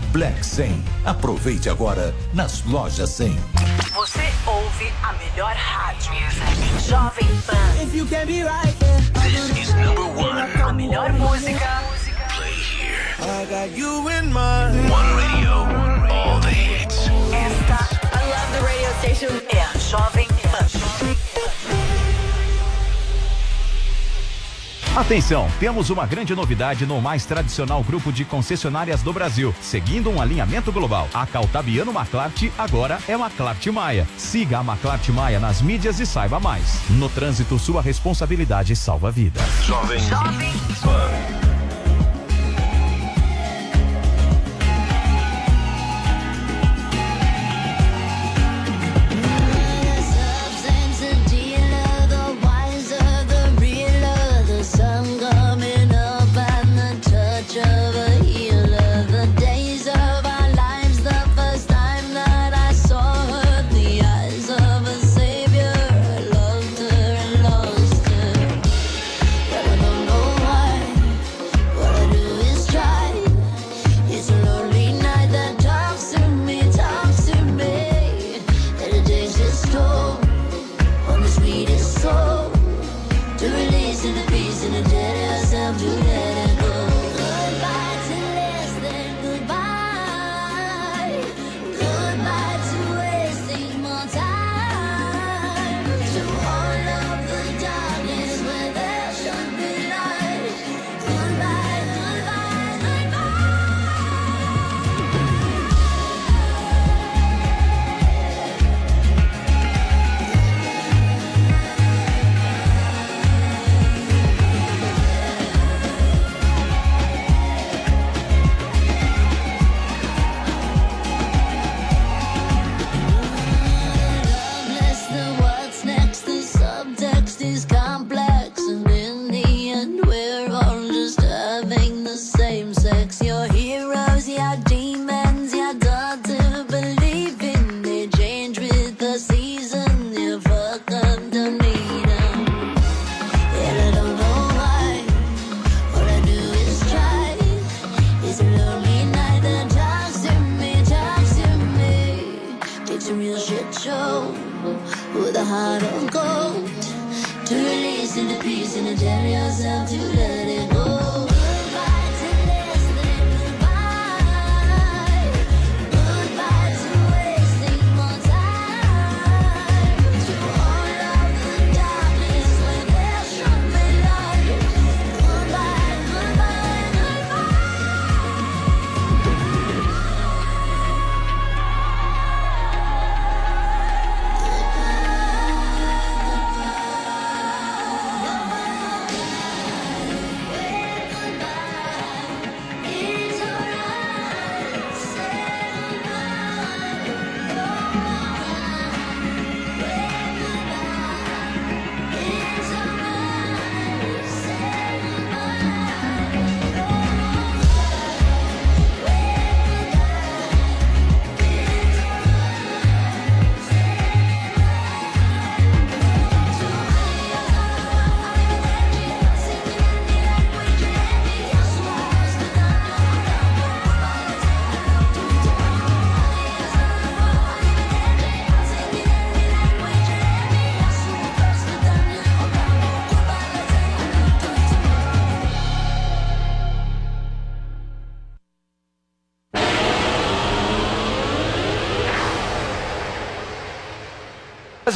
Black 100. Aproveite agora nas lojas 100. Você ouve a melhor rádio. Jovem Pan. If you can be right, This is number one. A melhor música. I got you in mind. One radio, all the hits. Esta, I love the radio station. É a Jovem Pan. Atenção, temos uma grande novidade no mais tradicional grupo de concessionárias do Brasil, seguindo um alinhamento global. A Caltabiano Maclart agora é Maclart Maia. Siga a Maclart Maia nas mídias e saiba mais. No trânsito, sua responsabilidade salva vidas. Jovem Pan.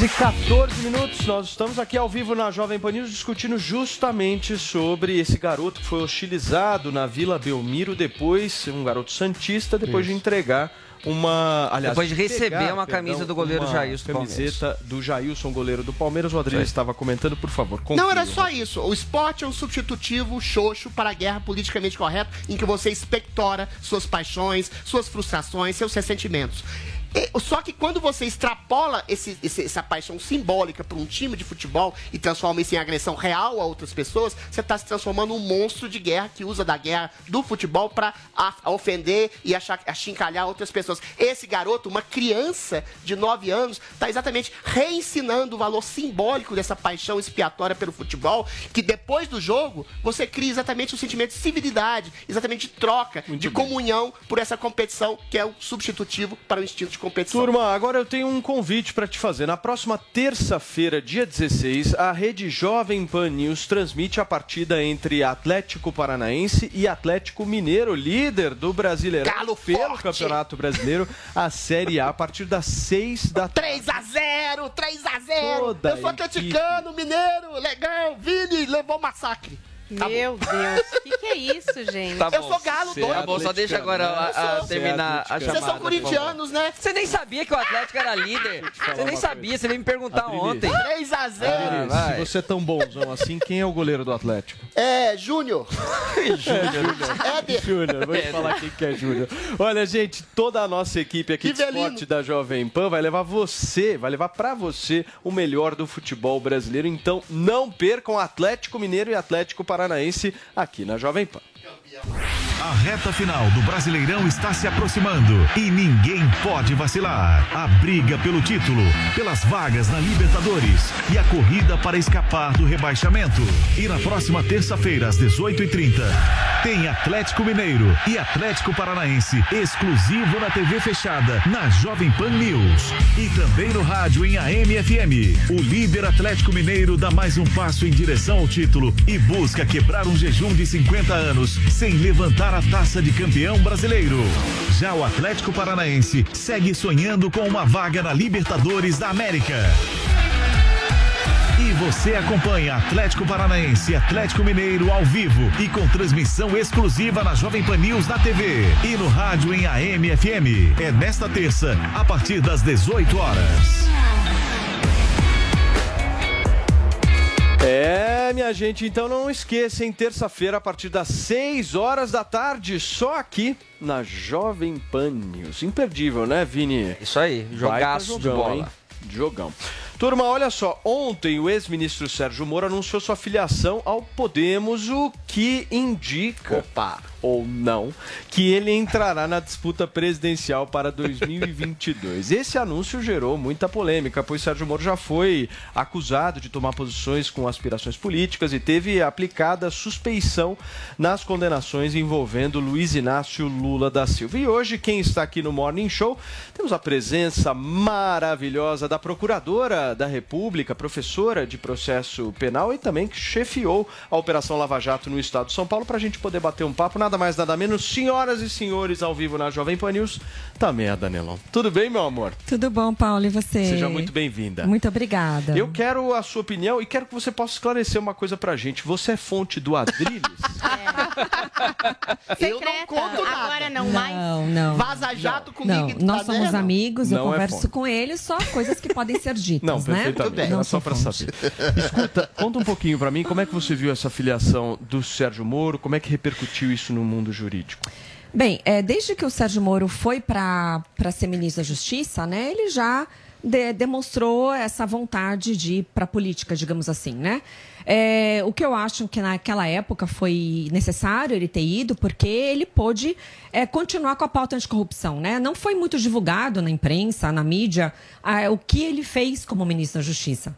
Quase 14 minutos, nós estamos aqui ao vivo na Jovem Pan News discutindo justamente sobre esse garoto que foi hostilizado na Vila Belmiro depois, um garoto santista, depois de entregar uma, aliás, Depois de receber pegar, uma camisa perdão, do goleiro Jailson camiseta do Jailson, goleiro do Palmeiras. O Adriano estava comentando, por favor. Não conclua. era só isso. O esporte é um substitutivo xoxo para a guerra politicamente correta, em que você expectora suas paixões, suas frustrações, seus ressentimentos. E- Só que quando você extrapola esse- essa paixão simbólica para um time de futebol e transforma isso em agressão real a outras pessoas, você está se transformando num monstro de guerra que usa da guerra do futebol para ofender e achar- achincalhar outras pessoas. Esse garoto, uma criança de 9 anos, está exatamente reensinando o valor simbólico dessa paixão expiatória pelo futebol, que depois do jogo você cria exatamente o sentimento de civilidade, exatamente de troca, de comunhão por essa competição que é o substitutivo para o instinto de competição. Turma, agora eu tenho um convite para te fazer. Na próxima terça-feira, dia 16, a rede Jovem Pan News transmite a partida entre Atlético Paranaense e Atlético Mineiro, líder do Brasileirão Galo pelo forte. Campeonato Brasileiro, a Série A, a partir das 6 da 3 a 0 3 a 0 Toda Eu sou atleticano, mineiro, legal, Vini levou massacre. Meu Deus, o que, que é isso, gente? Tá eu bom. sou galo, Cê- doido. Tá bom, só deixa agora a- a- sou. terminar a chamada. Vocês são corintianos, né? Você nem sabia que o Atlético era líder. Você nem sabia, você veio me perguntar ontem. 3 a 0 Adriles, vai. se você é tão bonzão assim, quem é o goleiro do Atlético? É, Júnior. Éder. Júnior, vou te falar quem que é Júnior. Olha, gente, toda a nossa equipe aqui Que de esporte da Jovem Pan vai levar você, vai levar pra você o melhor do futebol brasileiro. Então, não percam Atlético Mineiro e Atlético Paranaense aqui na Jovem Pan. A reta final do Brasileirão está se aproximando e ninguém pode vacilar. A briga pelo título, pelas vagas na Libertadores e a corrida para escapar do rebaixamento. E na próxima terça-feira, às 18h30, tem Atlético Mineiro e Atlético Paranaense exclusivo na TV fechada, na Jovem Pan News. E também no rádio em AM e FM. O líder Atlético Mineiro dá mais um passo em direção ao título e busca quebrar um jejum de 50 anos sem levantar a taça de campeão brasileiro. Já o Atlético Paranaense segue sonhando com uma vaga na Libertadores da América. E você acompanha Atlético Paranaense e Atlético Mineiro ao vivo e com transmissão exclusiva na Jovem Pan News da TV e no rádio em AM e FM. É nesta terça, a partir das 18 horas. É, minha gente, então não esqueça, em terça-feira, a partir das 6 horas da tarde, só aqui na Jovem Pan News. Imperdível, né, Vini? Isso aí, jogaço de bola. Jogão. Turma, olha só, ontem o ex-ministro Sérgio Moro anunciou sua filiação ao Podemos, o que indica, Opa. Ou não, que ele entrará na disputa presidencial para 2022. Esse anúncio gerou muita polêmica, pois Sérgio Moro já foi acusado de tomar posições com aspirações políticas e teve aplicada suspeição nas condenações envolvendo Luiz Inácio Lula da Silva. E hoje, quem está aqui no Morning Show, temos a presença maravilhosa da procuradora da República, professora de processo penal e também que chefiou a Operação Lava Jato no estado de São Paulo, para a gente poder bater um papo, nada mais, nada menos, senhoras e senhores, ao vivo na Jovem Pan News, também a Danelon. Tudo bem, meu amor? Tudo bom, Paulo, e você? Seja muito bem-vinda. Muito obrigada. Eu quero a sua opinião e quero que você possa esclarecer uma coisa pra gente. Você é fonte do Adrilles? Eu não conto nada. Agora não mais. Não, não. Vaza jato Não, comigo. nós tá somos vendo? amigos, eu Não é converso fonte. com ele, só coisas que podem ser ditas, Não, né? perfeitamente. Era Não só sou pra fonte. saber. Escuta, conta um pouquinho pra mim como é que você viu essa filiação do Sérgio Moro, como é que repercutiu isso no mundo jurídico? Bem, é, desde que o Sérgio Moro foi para ser ministro da Justiça, né, ele já de- demonstrou essa vontade de ir para a política, digamos assim, né? É, o que eu acho que naquela época foi necessário ele ter ido, porque ele pôde é, continuar com a pauta anticorrupção, né? Não foi muito divulgado na imprensa, na mídia, ah, o que ele fez como ministro da Justiça.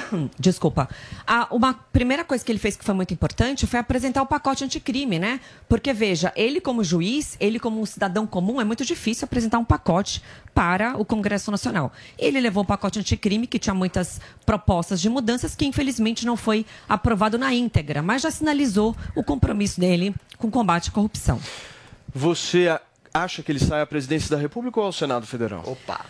Desculpa. A, uma primeira coisa que ele fez que foi muito importante foi apresentar o pacote anticrime, né? Porque, veja, ele como juiz, ele como um cidadão comum, é muito difícil apresentar um pacote para o Congresso Nacional. Ele levou o pacote anticrime, que tinha muitas propostas de mudanças, que infelizmente não foi aprovado na íntegra, mas já sinalizou o compromisso dele com o combate à corrupção. Você acha que ele sai à presidência da República ou ao Senado Federal? Opa.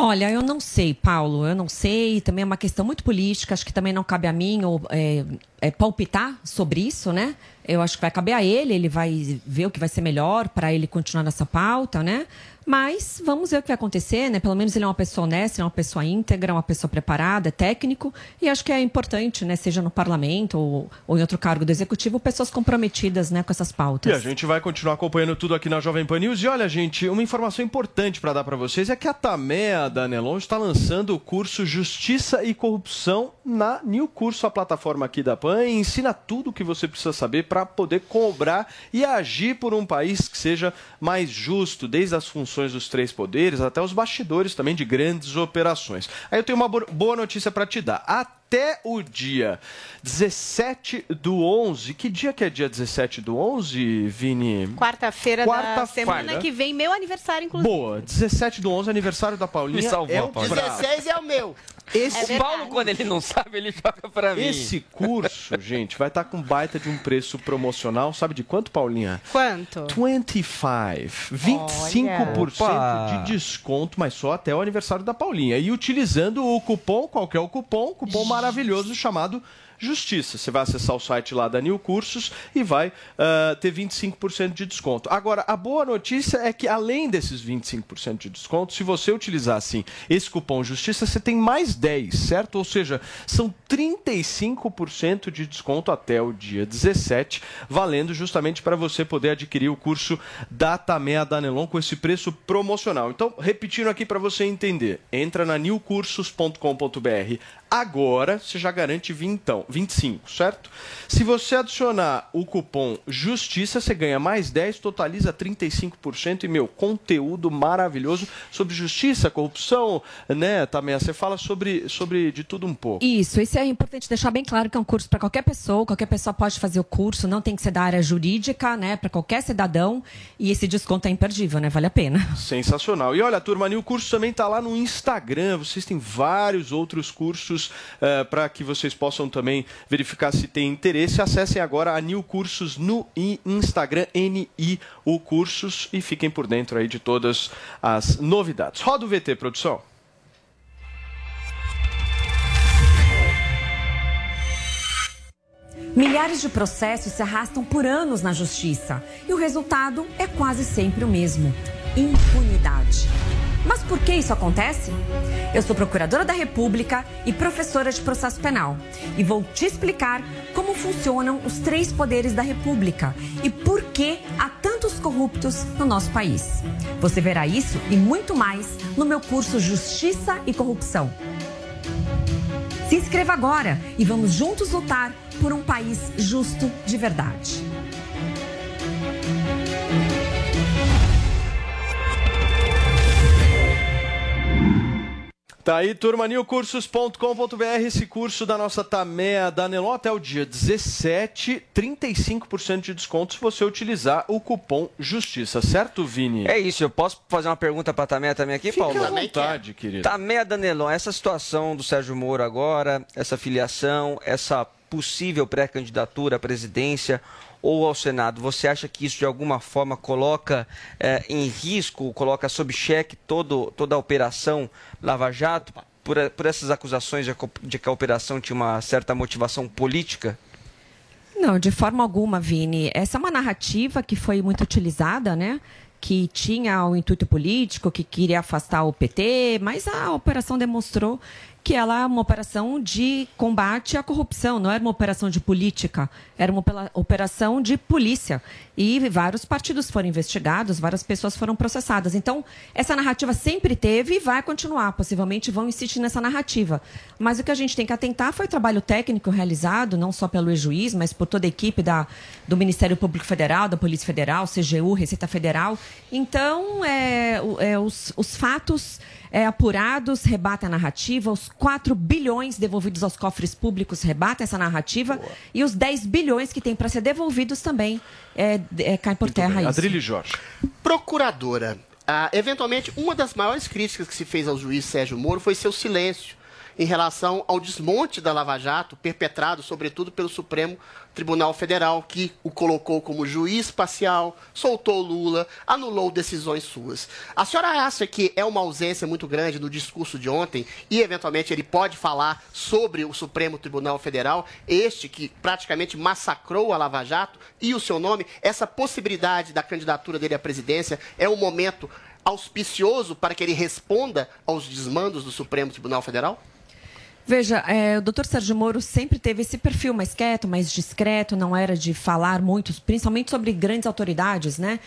Olha, eu não sei, Paulo, eu não sei. Também é uma questão muito política, acho que também não cabe a mim ou, é, é, palpitar sobre isso, né? Eu acho que vai caber a ele, ele vai ver o que vai ser melhor para ele continuar nessa pauta, né? Mas vamos ver o que vai acontecer, né? Pelo menos ele é uma pessoa honesta, é uma pessoa íntegra, uma pessoa preparada, é técnico. E acho que é importante, né? Seja no parlamento ou, ou em outro cargo do executivo, pessoas comprometidas né, com essas pautas. E a gente vai continuar acompanhando tudo aqui na Jovem Pan News. E olha, gente, uma informação importante para dar para vocês é que a Tamea da Nelon está lançando o curso Justiça e Corrupção na New Curso, a plataforma aqui da Pan, e ensina tudo o que você precisa saber para poder cobrar e agir por um país que seja mais justo, desde as funções dos três poderes até os bastidores também de grandes operações. Aí eu tenho uma bo- boa notícia para te dar. Até o dia 17 do 11. Que dia que é dia 17 do 11, Vini? Quarta-feira da Quarta-feira. semana que vem, meu aniversário, inclusive. Boa, 17 do 11, aniversário da Paulinha. Me salvou, é o Paulinha. prazo. 16 é o meu. Esse, o Paulo, quando ele não sabe, ele joga pra mim. esse curso, gente, vai estar com baita de um preço promocional. Sabe de quanto, Paulinha? Quanto? 25, 25% Opa. de desconto, mas só até o aniversário da Paulinha. E utilizando o cupom, qual que é o cupom? Cupom maravilhoso chamado Justiça. Você vai acessar o site lá da New Cursos e vai uh, ter 25% de desconto. Agora, a boa notícia é que além desses 25% de desconto, se você utilizar assim esse cupom Justiça, você tem mais 10, certo? Ou seja, são 35% de desconto até o dia 17, valendo justamente para você poder adquirir o curso Data Meia da com esse preço promocional. Então, repetindo aqui para você entender, entra na newcursos.com.br agora, você já garante 20, 25, certo? Se você adicionar o cupom Justiça, você ganha mais 10, totaliza 35% e, meu, conteúdo maravilhoso sobre justiça, corrupção, né, também Você fala sobre, sobre de tudo um pouco. Isso, isso é importante deixar bem claro que é um curso para qualquer pessoa, qualquer pessoa pode fazer o curso, não tem que ser da área jurídica, né, para qualquer cidadão, e esse desconto é imperdível, né, vale a pena. Sensacional. E olha, turma, o curso também está lá no Instagram, vocês têm vários outros cursos uh, para que vocês possam também verificar se tem interesse. Acessem agora a New Cursos no Instagram, NIU Cursos, e fiquem por dentro aí de todas as novidades. Roda o VT, produção. Milhares de processos se arrastam por anos na justiça e o resultado é quase sempre o mesmo: impunidade. Mas por que isso acontece? Eu sou procuradora da República e professora de processo penal e vou te explicar como funcionam os três poderes da República e por que há tantos corruptos no nosso país. Você verá isso e muito mais no meu curso Justiça e Corrupção. Se inscreva agora e vamos juntos lutar por um país justo de verdade. Tá aí, turma, newcursos.com.br, esse curso da nossa Tamea da Nelon até o dia 17, 35% de desconto se você utilizar o cupom Justiça, certo, Vini? É isso, eu posso fazer uma pergunta para a Tamea também aqui, Fica Paulo? à vontade, querido. Tamea da Nelon, essa situação do Sérgio Moro agora, essa filiação, essa possível pré-candidatura à presidência ou ao Senado, você acha que isso de alguma forma coloca eh, em risco, coloca sob cheque todo, toda a operação Lava Jato, por, por essas acusações de, de que a operação tinha uma certa motivação política? Não, de forma alguma, Vini. Essa é uma narrativa que foi muito utilizada, né? Que tinha o intuito político, que queria afastar o PT, mas a operação demonstrou que ela é uma operação de combate à corrupção, não era uma operação de política, era uma operação de polícia. E vários partidos foram investigados, várias pessoas foram processadas. Então, essa narrativa sempre teve e vai continuar. Possivelmente vão insistir nessa narrativa. Mas o que a gente tem que atentar foi o trabalho técnico realizado, não só pelo ex-juiz, mas por toda a equipe da, do Ministério Público Federal, da Polícia Federal, CGU, Receita Federal. Então, é, é os, os fatos é, apurados rebatem a narrativa, os 4 bilhões devolvidos aos cofres públicos rebatem essa narrativa Boa. e os 10 bilhões que têm para ser devolvidos também é, é, caem por Muito terra bem. isso. Adrilho Jorge. Procuradora, ah, eventualmente, uma das maiores críticas que se fez ao juiz Sérgio Moro foi seu silêncio em relação ao desmonte da Lava Jato, perpetrado, sobretudo, pelo Supremo Tribunal Federal, que o colocou como juiz parcial, soltou Lula, anulou decisões suas. A senhora acha que é uma ausência muito grande no discurso de ontem e, eventualmente, ele pode falar sobre o Supremo Tribunal Federal, este que praticamente massacrou a Lava Jato e o seu nome? Essa possibilidade da candidatura dele à presidência é um momento auspicioso para que ele responda aos desmandos do Supremo Tribunal Federal? Veja, é, o doutor Sérgio Moro sempre teve esse perfil mais quieto, mais discreto, não era de falar muito, principalmente sobre grandes autoridades, né?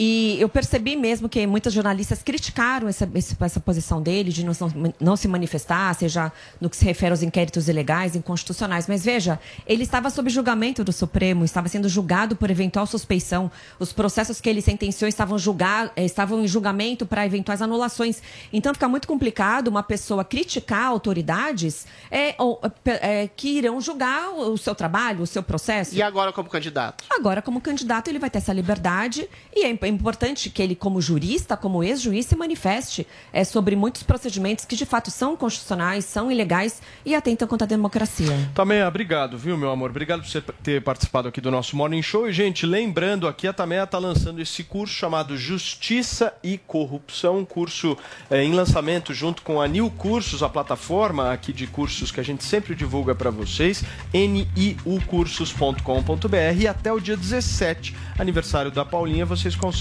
E eu percebi mesmo que muitas jornalistas criticaram essa, essa posição dele de não, não, se manifestar, seja no que se refere aos inquéritos ilegais, inconstitucionais. Mas veja, ele estava sob julgamento do Supremo, estava sendo julgado por eventual suspeição. Os processos que ele sentenciou estavam, julgar, eh, estavam em julgamento para eventuais anulações. Então fica muito complicado uma pessoa criticar autoridades é, ou, é, que irão julgar o seu trabalho, o seu processo. E agora como candidato? Agora como candidato ele vai ter essa liberdade e é é importante que ele, como jurista, como ex-juiz, se manifeste é, sobre muitos procedimentos que de fato são constitucionais, são ilegais e atentam contra a democracia. Tameia, obrigado, viu, meu amor? Obrigado por você ter participado aqui do nosso Morning Show. E, gente, lembrando aqui, a Tameia está lançando esse curso chamado Justiça e Corrupção, um curso é, em lançamento junto com a New Cursos, a plataforma aqui de cursos que a gente sempre divulga para vocês, niucursos.com.br e até o dia 17, aniversário da Paulinha, vocês conseguem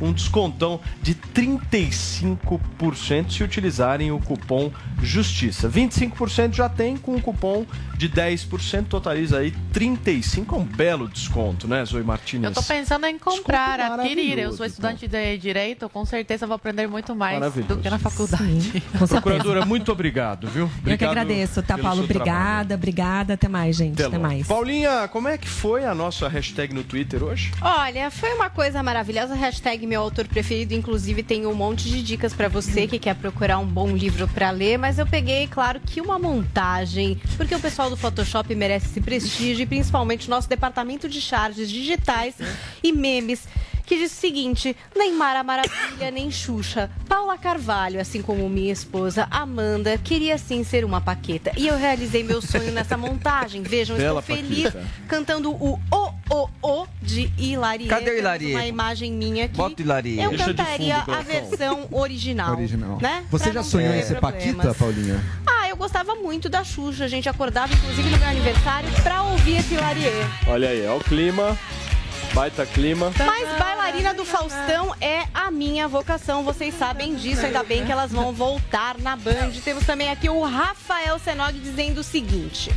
um descontão de 35% se utilizarem o cupom Justiça. 25% já tem com o cupom de 10%, totaliza aí 35, é um belo desconto, né, Zoe Martinez? Eu tô pensando em comprar, adquirir. Eu sou estudante de direito, com certeza vou aprender muito mais do que na faculdade. Procuradora, muito obrigado, viu? Eu que Obrigado agradeço, tá, Paulo? seu trabalho. Obrigada, obrigada. Até mais, gente. Até Até mais. Paulinha, como é que foi a nossa hashtag no Twitter hoje? Olha, foi uma coisa maravilhosa. Hashtag meu autor preferido. Inclusive, tem um monte de dicas pra você que quer procurar um bom livro pra ler. Mas eu peguei, claro, que uma montagem. Porque o pessoal do Photoshop merece esse prestígio. E principalmente nosso departamento de charges digitais e memes. Que diz o seguinte: Neymar a Maravilha, nem Xuxa. Paula Carvalho, assim como minha esposa Amanda, queria sim ser uma Paqueta. E eu realizei meu sonho nessa montagem. Vejam, Bela estou feliz Paquita. cantando o O O O de Hilarie. Cadê o Hilarie? Uma imagem minha aqui. Bota Hilarie. Eu Deixa de cantaria fundo, a versão original. Original. Né? Você Pra já sonhou em ser problemas. Paquita, Paulinha? Ah, eu gostava muito da Xuxa. A gente acordava, inclusive, no meu aniversário pra ouvir esse Hilarie. Olha aí, ó o clima. Baita clima. Mas bailarina do Faustão é a minha vocação, vocês sabem disso, ainda bem que elas vão voltar na Band. Temos também aqui o Rafael Senog dizendo o seguinte.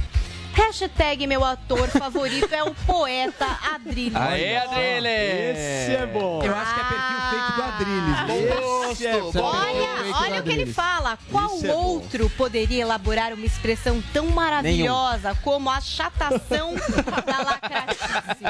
Hashtag meu ator favorito é o poeta Adrilho. Aê, Adrilho! Esse é bom. Eu acho que é perfil fake do Adrilles. Esse é bom. Olha, olha o que ele fala. Qual é bom. outro poderia elaborar uma expressão tão maravilhosa como a chatação da lacratice?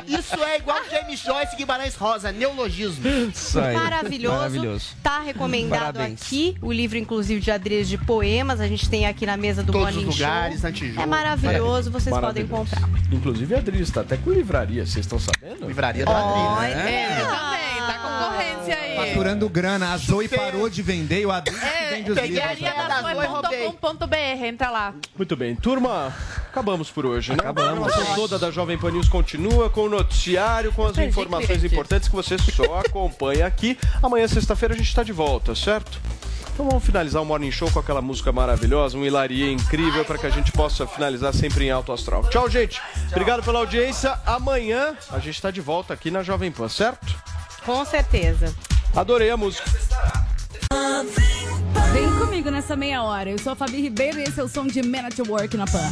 Isso é igual James Joyce Guimarães Rosa, neologismo. Isso aí. Maravilhoso. Maravilhoso. Tá recomendado Parabéns. aqui o livro, inclusive, de Adriles de poemas. A gente tem aqui na mesa do Todos os Morning lugares, Show. na Tijuca. É maravilhoso, vocês podem comprar. Inclusive a Adriles está até com livraria, vocês estão sabendo? Livraria da Olha, Adriles. É, eu também, tá concorrência aí. Faturando grana. A Zoe parou de vender e o que É, vende os livros. Zoe.com.br, entra lá. Muito bem, turma, acabamos por hoje, né? Acabamos. A programação toda da Jovem Pan News continua com o noticiário, com as informações importantes que você só acompanha aqui. Amanhã, sexta-feira, a gente está de volta, certo? Então vamos finalizar o Morning Show com aquela música maravilhosa, um hilarie incrível para que a gente possa finalizar sempre em alto astral. Tchau, gente. Obrigado pela audiência. Amanhã a gente está de volta aqui na Jovem Pan, certo? Com certeza. Adorei a música. Vem comigo nessa meia hora. Eu sou a Fabi Ribeiro e esse é o som de Man at Work na PAN.